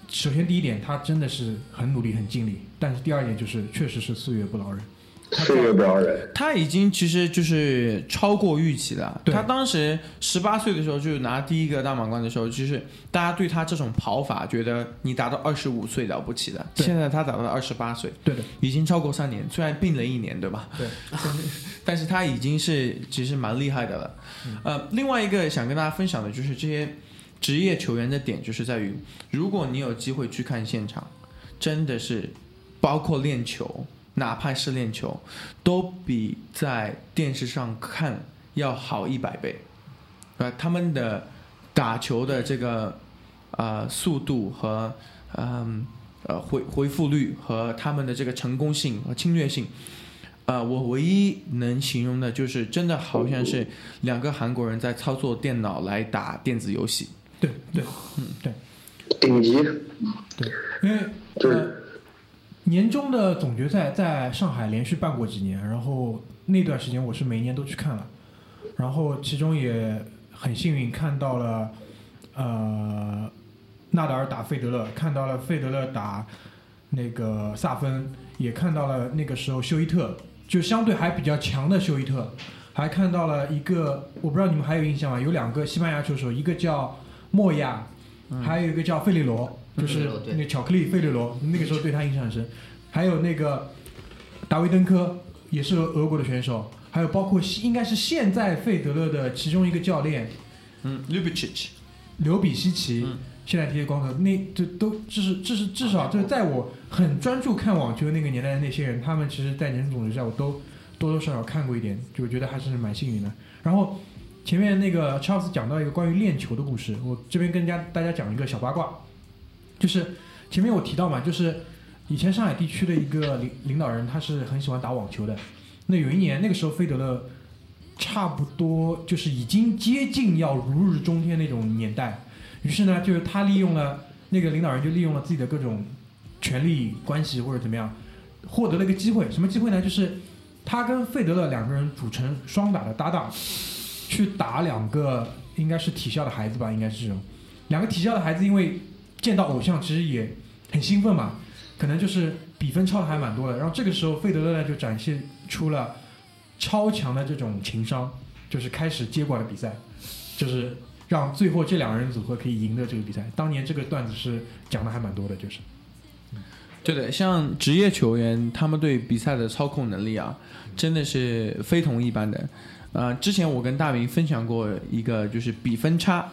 首先，第一点，他真的是很努力、很尽力；但是第二点就是，确实是岁月不饶人。他
岁月不饶人，
他已经其实就是超过预期了。他当时十八岁的时候就拿第一个大满贯的时候，就是大家对他这种跑法觉得你达到二十五岁了不起
的。
现在他达到了二十八岁，
对的，
已经超过三年，虽然病了一年，对吧？
对，
但是他已经是其实蛮厉害的了。呃，另外一个想跟大家分享的就是这些职业球员的点，就是在于，如果你有机会去看现场，真的是包括练球，哪怕是练球，都比在电视上看要好一百倍。呃，他们的打球的这个呃速度和嗯呃回回复率和他们的这个成功性和侵略性，呃，我唯一能形容的就是真的好像是两个韩国人在操作电脑来打电子游戏。
对对，嗯对，
顶级
因为
就是
呃，年终的总决赛在上海连续办过几年，然后那段时间我是每年都去看了，然后其中也很幸运看到了呃纳达尔打费德勒，看到了费德勒打那个萨芬，也看到了那个时候休伊特，就相对还比较强的休伊特，还看到了一个我不知道你们还有印象吗？有两个西班牙球手，一个叫莫亚，还有一个叫费利罗，就是那个巧克力费列罗，那个时候对他印象很深。还有那个达维登科，也是俄国的选手，还有包括应该是现在费德勒的其中一个教练
嗯 i c i c
刘比希奇，
嗯
现在踢光头，那这都这是这是至少就是在我很专注看网球那个年代的那些人，他们其实在年终总决赛我都多多少少看过一点，就觉得还是蛮幸运的。然后前面那个 Charles 讲到一个关于练球的故事，我这边跟大家大家讲一个小八卦，就是前面我提到嘛，就是以前上海地区的一个领领导人，他是很喜欢打网球的。那有一年，那个时候费德勒差不多就是已经接近要如日中天那种年代，于是呢，就是他利用了那个领导人就利用了自己的各种权力关系或者怎么样，获得了一个机会。什么机会呢？就是他跟费德勒两个人组成双打的搭档，去打两个应该是体校的孩子吧，应该是这种两个体校的孩子，因为见到偶像其实也很兴奋嘛，可能就是比分超的还蛮多的。然后这个时候费德勒呢就展现出了超强的这种情商，就是开始接管了比赛，就是让最后这两个人组合可以赢得这个比赛。当年这个段子是讲的还蛮多的，就是
对的，像职业球员，他们对比赛的操控能力啊，真的是非同一般的。呃，之前我跟大明分享过一个，就是比分差。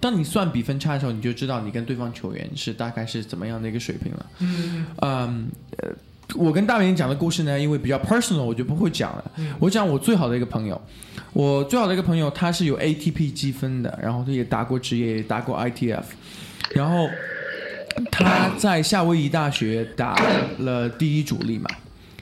当你算比分差的时候，你就知道你跟对方球员是大概是怎么样的一个水平了。
嗯
嗯，呃，我跟大明讲的故事呢，因为比较 personal，我就不会讲了。我讲我最好的一个朋友，我最好的一个朋友，他是有 ATP 积分的，然后他也打过职业，也打过 ITF，然后他在夏威夷大学打了第一主力嘛，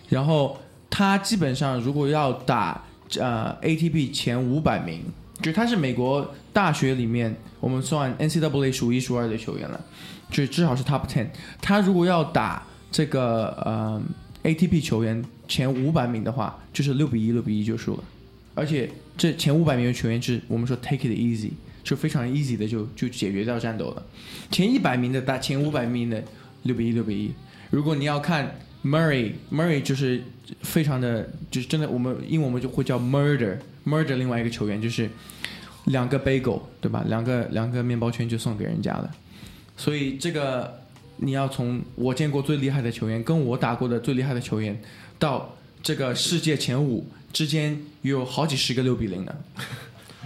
然后他基本上如果要打呃 ATP 前五百名，就他是美国大学里面我们算 NCAA 数一数二的球员了，就至少是 Top Ten。他如果要打这个呃 ATP 球员前五百名的话，就是六比一，六比一就输了。而且这前五百名的球员是我们说 take it easy，就非常 easy 的就就解决掉战斗了。前一百名的打前五百名的六比一，六比一。如果你要看 Murray，Murray 就是非常的，就是真的，我们英文我们就会叫 Murder merge 另外一个球员就是两个 bagel 对吧？两个两个面包圈就送给人家了。所以这个你要从我见过最厉害的球员，跟我打过的最厉害的球员，到这个世界前五之间有好几十个六比零的。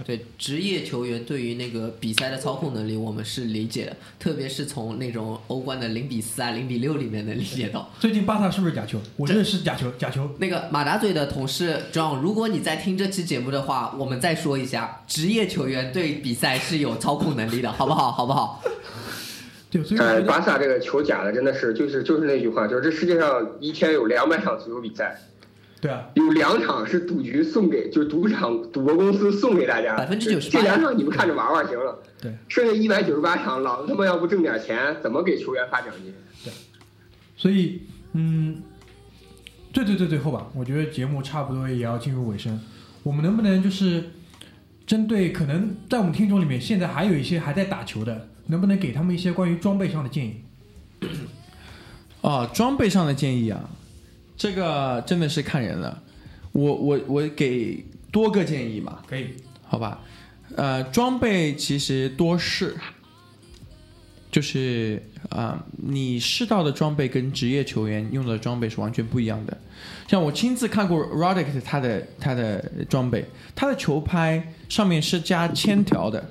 对职业球员对于那个比赛的操控能力，我们是理解的，特别是从那种欧冠的零比四啊、零比六里面能理解到。
最近巴萨是不是假球？我认识假球，假球。
那个马达嘴的同事 John，如果你在听这期节目的话，我们再说一下，职业球员对比赛是有操控能力的，好不好？好不好？
对，所以
巴萨这个球假的真的是就是就是那句话，就是这世界上一天有两百场足球比赛，
对啊，
有两场是赌局送给，就是赌场赌博公司送给大家
，98%
这两场你们看着玩玩行了。
对，
剩下一百九十八场，老子他妈要不挣点钱，怎么给球员发奖金？
对所以嗯，最最最最后吧，我觉得节目差不多也要进入尾声，我们能不能就是针对可能在我们听众里面现在还有一些还在打球的，能不能给他们一些关于装备上的建议？
啊，装备上的建议啊，这个真的是看人了。我我我给多个建议嘛，
可以，
好吧？呃，装备其实多试，就是啊、你试到的装备跟职业球员用的装备是完全不一样的。像我亲自看过 Roddick 他的他的装备，他的球拍上面是加铅条的，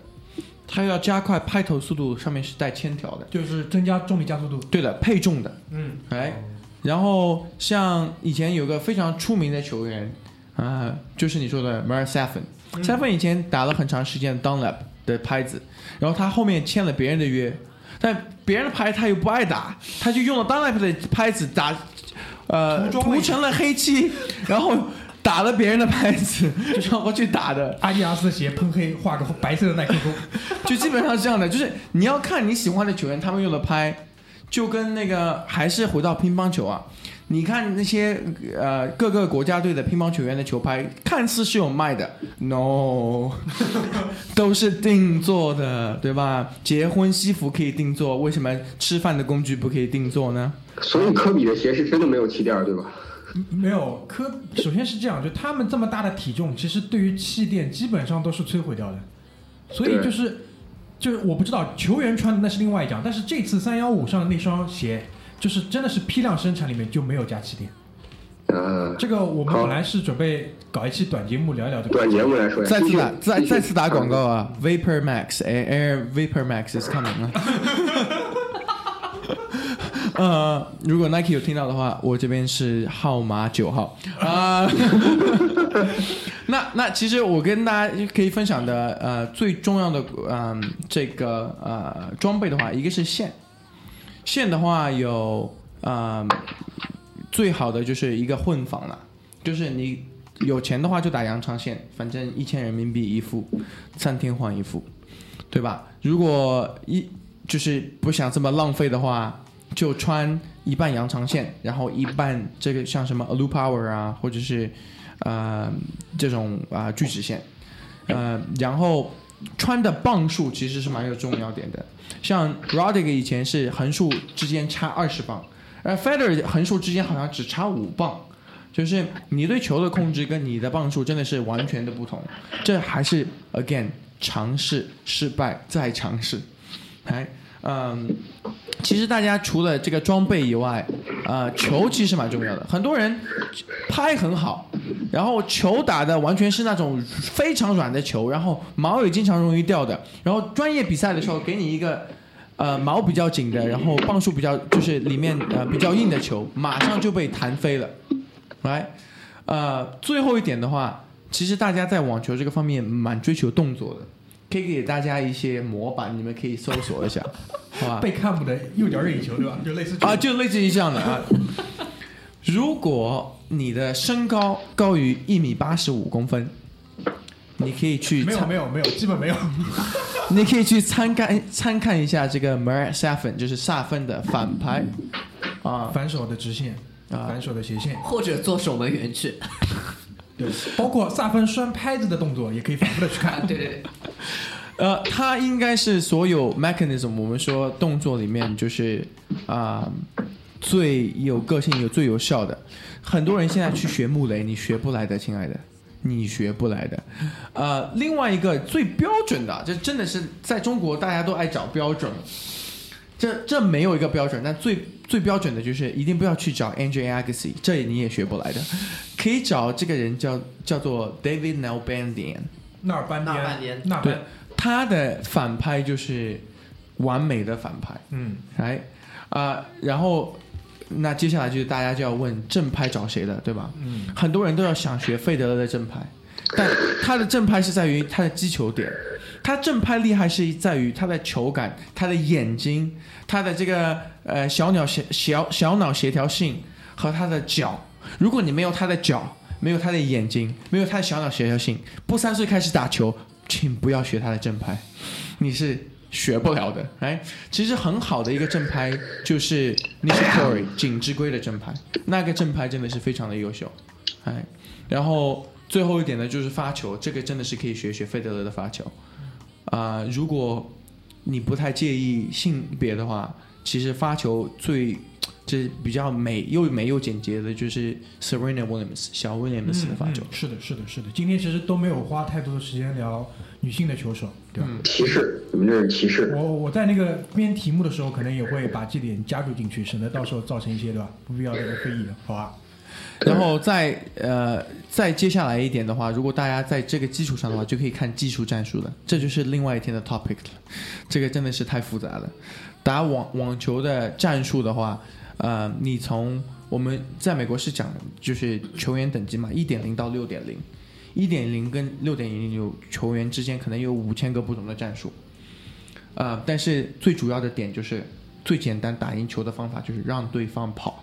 他要加快拍头速度，上面是带铅条的。
就是增加重力加速度。
对的，配重的，
嗯，
哎，然后像以前有个非常出名的球员啊、就是你说的 m a r s a f e n s a f e n 以前打了很长时间 Dunlap 的拍子，然后他后面签了别人的约，但别人的拍他又不爱打，他就用了 Dunlap 的拍子打，呃，
涂
成了黑漆，然后打了别人的拍子，然后去打的。
阿迪达斯的鞋喷黑，画个白色的耐克勾。
就基本上是这样的，就是你要看你喜欢的球员他们用的拍，就跟那个还是回到乒乓球啊，你看那些呃各个国家队的乒乓球员的球拍，看似是有卖的，no，都是定做的，对吧？结婚西服可以定做，为什么吃饭的工具不可以定做呢？
所以科比的鞋是真的没有气垫儿，对吧？
没有科，首先是这样，就他们这么大的体重，其实对于气垫基本上都是摧毁掉的，所以就是就是我不知道球员穿的那是另外一讲，但是这次三幺五上的那双鞋，就是真的是批量生产里面就没有加气垫。
呃，
这个我们本来是准备搞一期短节目聊一聊这个，
短节目来说，
再次打再再次打广告啊，Vapor Max Air Air Vapor Max is coming 啊。呃，如果 Nike 有听到的话，我这边是号码九号啊。那那其实我跟大家可以分享的呃最重要的嗯、这个呃装备的话，一个是线，线的话有呃最好的就是一个混纺了，就是你有钱的话就打羊肠线，反正一千人民币一副，三天换一副，对吧？如果一就是不想这么浪费的话，就穿一半羊肠线，然后一半这个像什么 Alu Power 啊，或者是呃这种啊、锯齿线，呃，然后穿的磅数其实是蛮有重要点的。像 Roddick 以前是横竖之间差二十磅，而 Federer 横竖之间好像只差五磅，就是你对球的控制跟你的磅数真的是完全的不同。这还是 again 尝试失败再尝试，哎，嗯，其实大家除了这个装备以外，呃，球其实蛮重要的。很多人拍很好，然后球打的完全是那种非常软的球，然后毛也经常容易掉的。然后专业比赛的时候给你一个呃毛比较紧的，然后磅数比较就是里面呃比较硬的球，马上就被弹飞了。来，呃，最后一点的话，其实大家在网球这个方面蛮追求动作的，可以给大家一些模板，你们可以搜索一下，好吧？
贝克汉姆的右脚任意球对吧？就类似
啊，就类似于这样的啊。如果你的身高高于一米八十五公分，你可以去
没有没有没有，基本没有。
你可以去参看参看一下这个 Marat Safin，就是萨芬的反拍啊
反手的直线，
啊
反手的斜线，
或者做守门员去。
对，包括萨芬摔拍子的动作，也可以反复的去
啊，
看。
对对对，
呃，它应该是所有 mechanism 我们说动作里面就是啊、最有个性、有最有效的。很多人现在去学穆雷，你学不来的，亲爱的，你学不来的。呃，另外一个最标准的，这真的是在中国大家都爱找标准，这这没有一个标准，但最最标准的就是一定不要去找 Andrew Agassi，这你也学不来的。可以找这个人叫叫做 David Nalbandian。
纳尔班
纳尔班颠
纳尔
对
班，，
他的反拍就是完美的反拍，
嗯，
哎，啊、然后那接下来就是大家就要问正拍找谁了，对吧？
嗯，
很多人都要想学费德勒的正拍，但他的正拍是在于他的击球点，他正拍厉害是在于他的球感、他的眼睛、他的这个呃小鸟协小小脑协调性和他的脚。如果你没有他的脚，没有他的眼睛，没有他的小脑协调性，不三岁开始打球，请不要学他的正拍，你是学不了的。哎，其实很好的一个正拍就是 Nishikori 锦之圭的正拍，那个正拍真的是非常的优秀。哎，然后最后一点呢，就是发球，这个真的是可以学学费德勒的发球。啊、如果你不太介意性别的话，其实发球最这比较美又美又简洁的，就是 Serena Williams 小 Williams 的发球
嗯。是的，是的，是的。今天其实都没有花太多的时间聊女性的球手，对吧？
歧视，你们这是歧视。
我我在那个编题目的时候，可能也会把这点加入进去，省得到时候造成一些对吧不必要的非议，好吧？
然后再呃再接下来一点的话，如果大家在这个基础上的话，就可以看技术战术了，这就是另外一天的 topic 了。这个真的是太复杂了。打网网球的战术的话，呃，你从我们在美国是讲就是球员等级嘛，一点零到六点零，一点零跟六点零有球员之间可能有五千个不同的战术，呃，但是最主要的点就是最简单打赢球的方法就是让对方跑。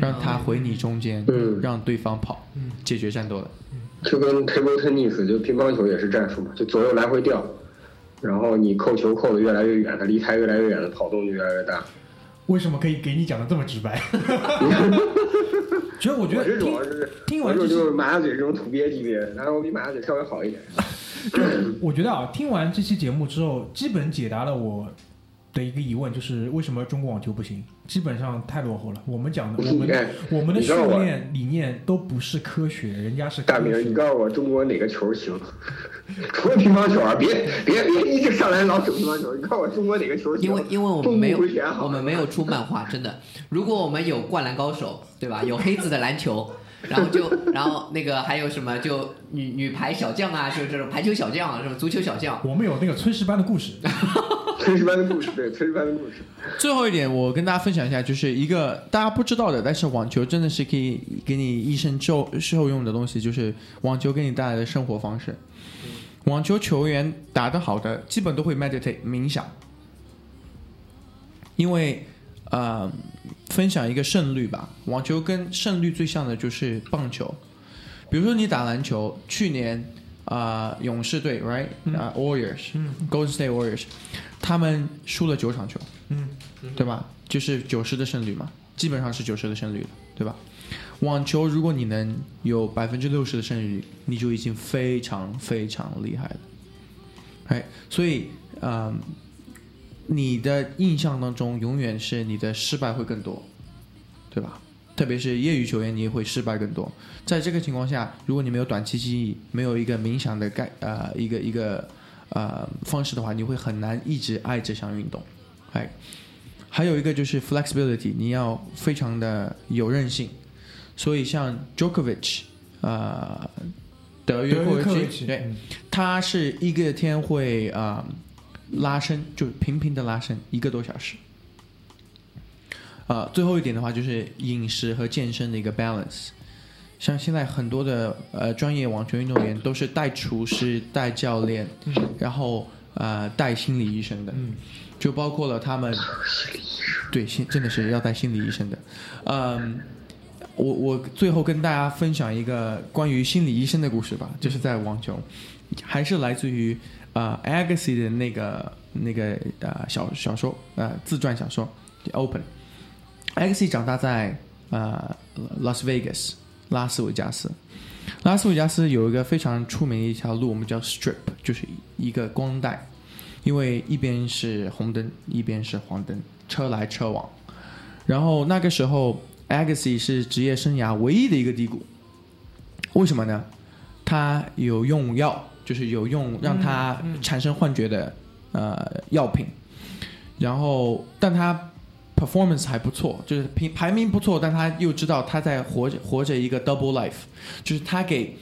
让他回你中间，
嗯
让对方跑，嗯解决战斗了。
就跟 table tennis 就乒乓球也是战术嘛，就左右来回掉，然后你扣球扣的越来越远，他离台越来越远的跑动就越来越大。
为什么可以给你讲的这么直白？其 实我觉
我这
得听听完
就是马大嘴这种土鳖级别的，然后我比马大嘴稍微好一点。
我觉得啊，听完这期节目之后，基本解答了我的一个疑问，就是为什么中国网球不行？基本上太落后了。我们讲的，我们
哎
我们的训练理念都不是科学，人家是科
大明，你。告诉我中国哪个球行？除了乒乓球啊，别别别一直上来老整乒乓球。你告诉我中国哪个球行？
因为因为我们没有我们没有出漫画，真的。如果我们有灌篮高手，对吧？有黑子的篮球，然后就然后那个还有什么就女女排小将啊，就这种排球小将啊，什么足球小将，
我们有那个炊事班的故事，
炊事班的故事，对炊事班的故事。
最后一点，我跟大家分享一下，就是一个大家不知道的，但是网球真的是可以给你一生受受用的东西，就是网球给你带来的生活方式。网球球员打得好的，基本都会 meditate 冥想，因为呃，分享一个胜率吧，网球跟胜率最像的就是棒球。比如说你打篮球，去年啊、呃勇士队 right 啊、Warriors、Golden State Warriors，他们输了九场球，
嗯，
对吧？就是九十的胜率嘛，基本上是九十的胜率了，对吧？网球如果你能有百分之六十的胜率，你就已经非常非常厉害了。哎，所以呃，你的印象当中永远是你的失败会更多，对吧？特别是业余球员，你也会失败更多。在这个情况下，如果你没有短期记忆，没有一个冥想的概呃一个一个呃方式的话，你会很难一直爱这项运动。哎，还有一个就是 flexibility，你要非常的有韧性。所以像 Djokovic，呃，德约
科维
奇，对，
嗯
他是一个天会啊、拉伸，就频频的拉伸一个多小时。呃，最后一点的话就是饮食和健身的一个 balance。像现在很多的呃专业网球运动员都是带厨师、带教练，然后呃带心理医生的，
嗯
就包括了他们对心真的是要带心理医生的。嗯，我我最后跟大家分享一个关于心理医生的故事吧，就是在网球，还是来自于啊、呃、Agassi 的那个那个呃小小说呃自传小说《Open》。Agassi 长大在呃 Las Vegas 拉斯维加斯，拉斯维加斯有一个非常出名的一条路，我们叫 Strip，就是一个光带，因为一边是红灯，一边是黄灯，车来车往。然后那个时候，Agassi 是职业生涯唯一的一个低谷。为什么呢？他有用药，就是有用让他产生幻觉的、呃药品。然后，但他 performance 还不错，就是排排名不错，但他又知道他在活着活着一个 double life，就是他给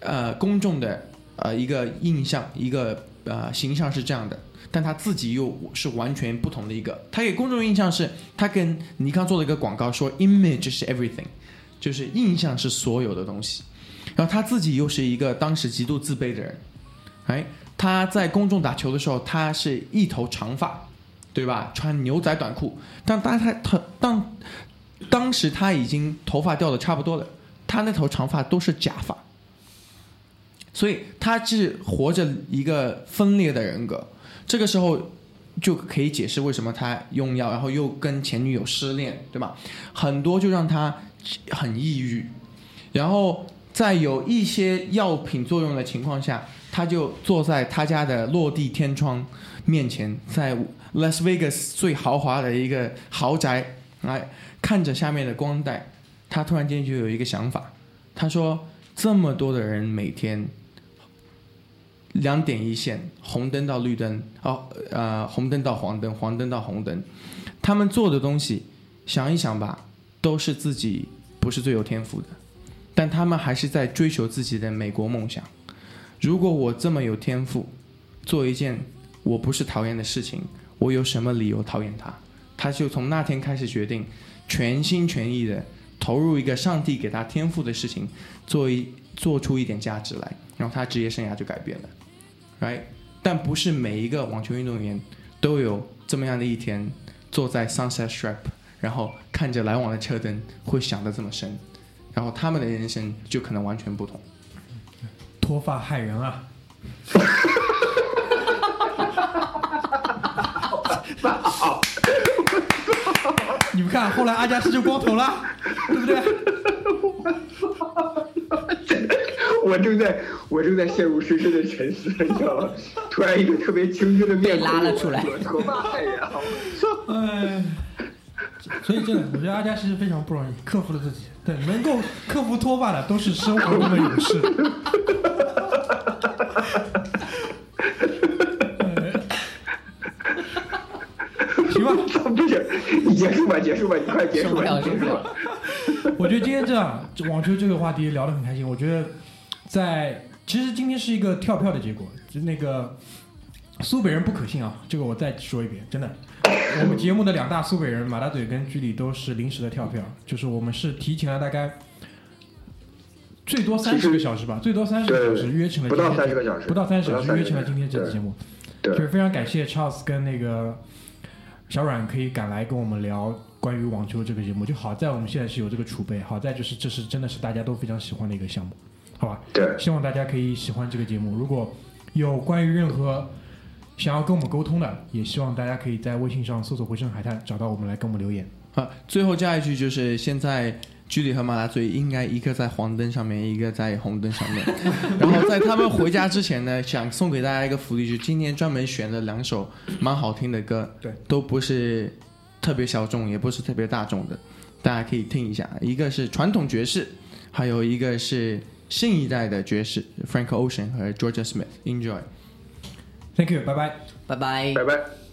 呃公众的呃一个印象，一个呃形象是这样的，但他自己又是完全不同的一个。他给公众印象是，他跟尼康做了一个广告，说 image 是 everything，就是印象是所有的东西。然后他自己又是一个当时极度自卑的人，哎，他在公众打球的时候，他是一头长发，对吧？穿牛仔短裤，但当他他当当时他已经头发掉的差不多了，他那头长发都是假发，所以他是活着一个分裂的人格。这个时候就可以解释为什么他用药，然后又跟前女友失恋，对吧？很多就让他很抑郁，然后在有一些药品作用的情况下，他就坐在他家的落地天窗面前，在 Las Vegas 最豪华的一个豪宅，来，看着下面的光带，他突然间就有一个想法，他说：这么多的人每天两点一线，红灯到绿灯，哦，呃，红灯到黄灯，黄灯到红灯，他们做的东西，想一想吧，都是自己不是最有天赋的，但他们还是在追求自己的美国梦想。如果我这么有天赋，做一件我不是讨厌的事情，我有什么理由讨厌他？他就从那天开始决定，全心全意的投入一个上帝给他天赋的事情，做一做出一点价值来，然后他职业生涯就改变了，right？但不是每一个网球运动员都有这么样的一天，坐在 Sunset Strip，然后看着来往的车灯，会想得这么深，然后他们的人生就可能完全不同。
脱发害人啊！你们看，后来阿加斯就光头了，对不对？
我正在我正在陷入深深的沉思，你知道吗？突然一个特别清晰的面孔
被拉了出来
我头发呀！
哎，所以真的，我觉得阿加斯是非常不容易，克服了自己。对，能够克服脱发的都是生活中的勇士。
你结束吧，结束吧，你快结束吧，
了，
结束。
我觉得今天这样，网球这个话题聊得很开心。我觉得在其实今天是一个跳票的结果，就那个苏北人不可信啊，这个我再说一遍，真的。我们节目的两大苏北人马大嘴跟居里都是临时的跳票，就是我们是提前了大概最多三十个小时吧，最多三十个小时约成了
不到
今天
30个小时
不到三十小时
不到30
约成了今天这期节目。
对
就是非常感谢 Charles 跟那个小阮可以赶来跟我们聊关于网球这个节目，就好在我们现在是有这个储备，好在就是这是真的是大家都非常喜欢的一个项目，好吧？
对，
希望大家可以喜欢这个节目。如果有关于任何想要跟我们沟通的，也希望大家可以在微信上搜索“回声海滩”找到我们来跟我们留言。
啊，最后加一句，就是现在居里和马大嘴应该一个在黄灯上面，一个在红灯上面。然后在他们回家之前呢，想送给大家一个福利，就今天专门选了两首蛮好听的歌，
对，
都不是特别小众，也不是特别大众的，大家可以听一下。一个是传统爵士，还有一个是新一代的爵士，Frank Ocean 和 Georgia Smith。Enjoy。
Thank you，拜拜。
拜拜
拜拜。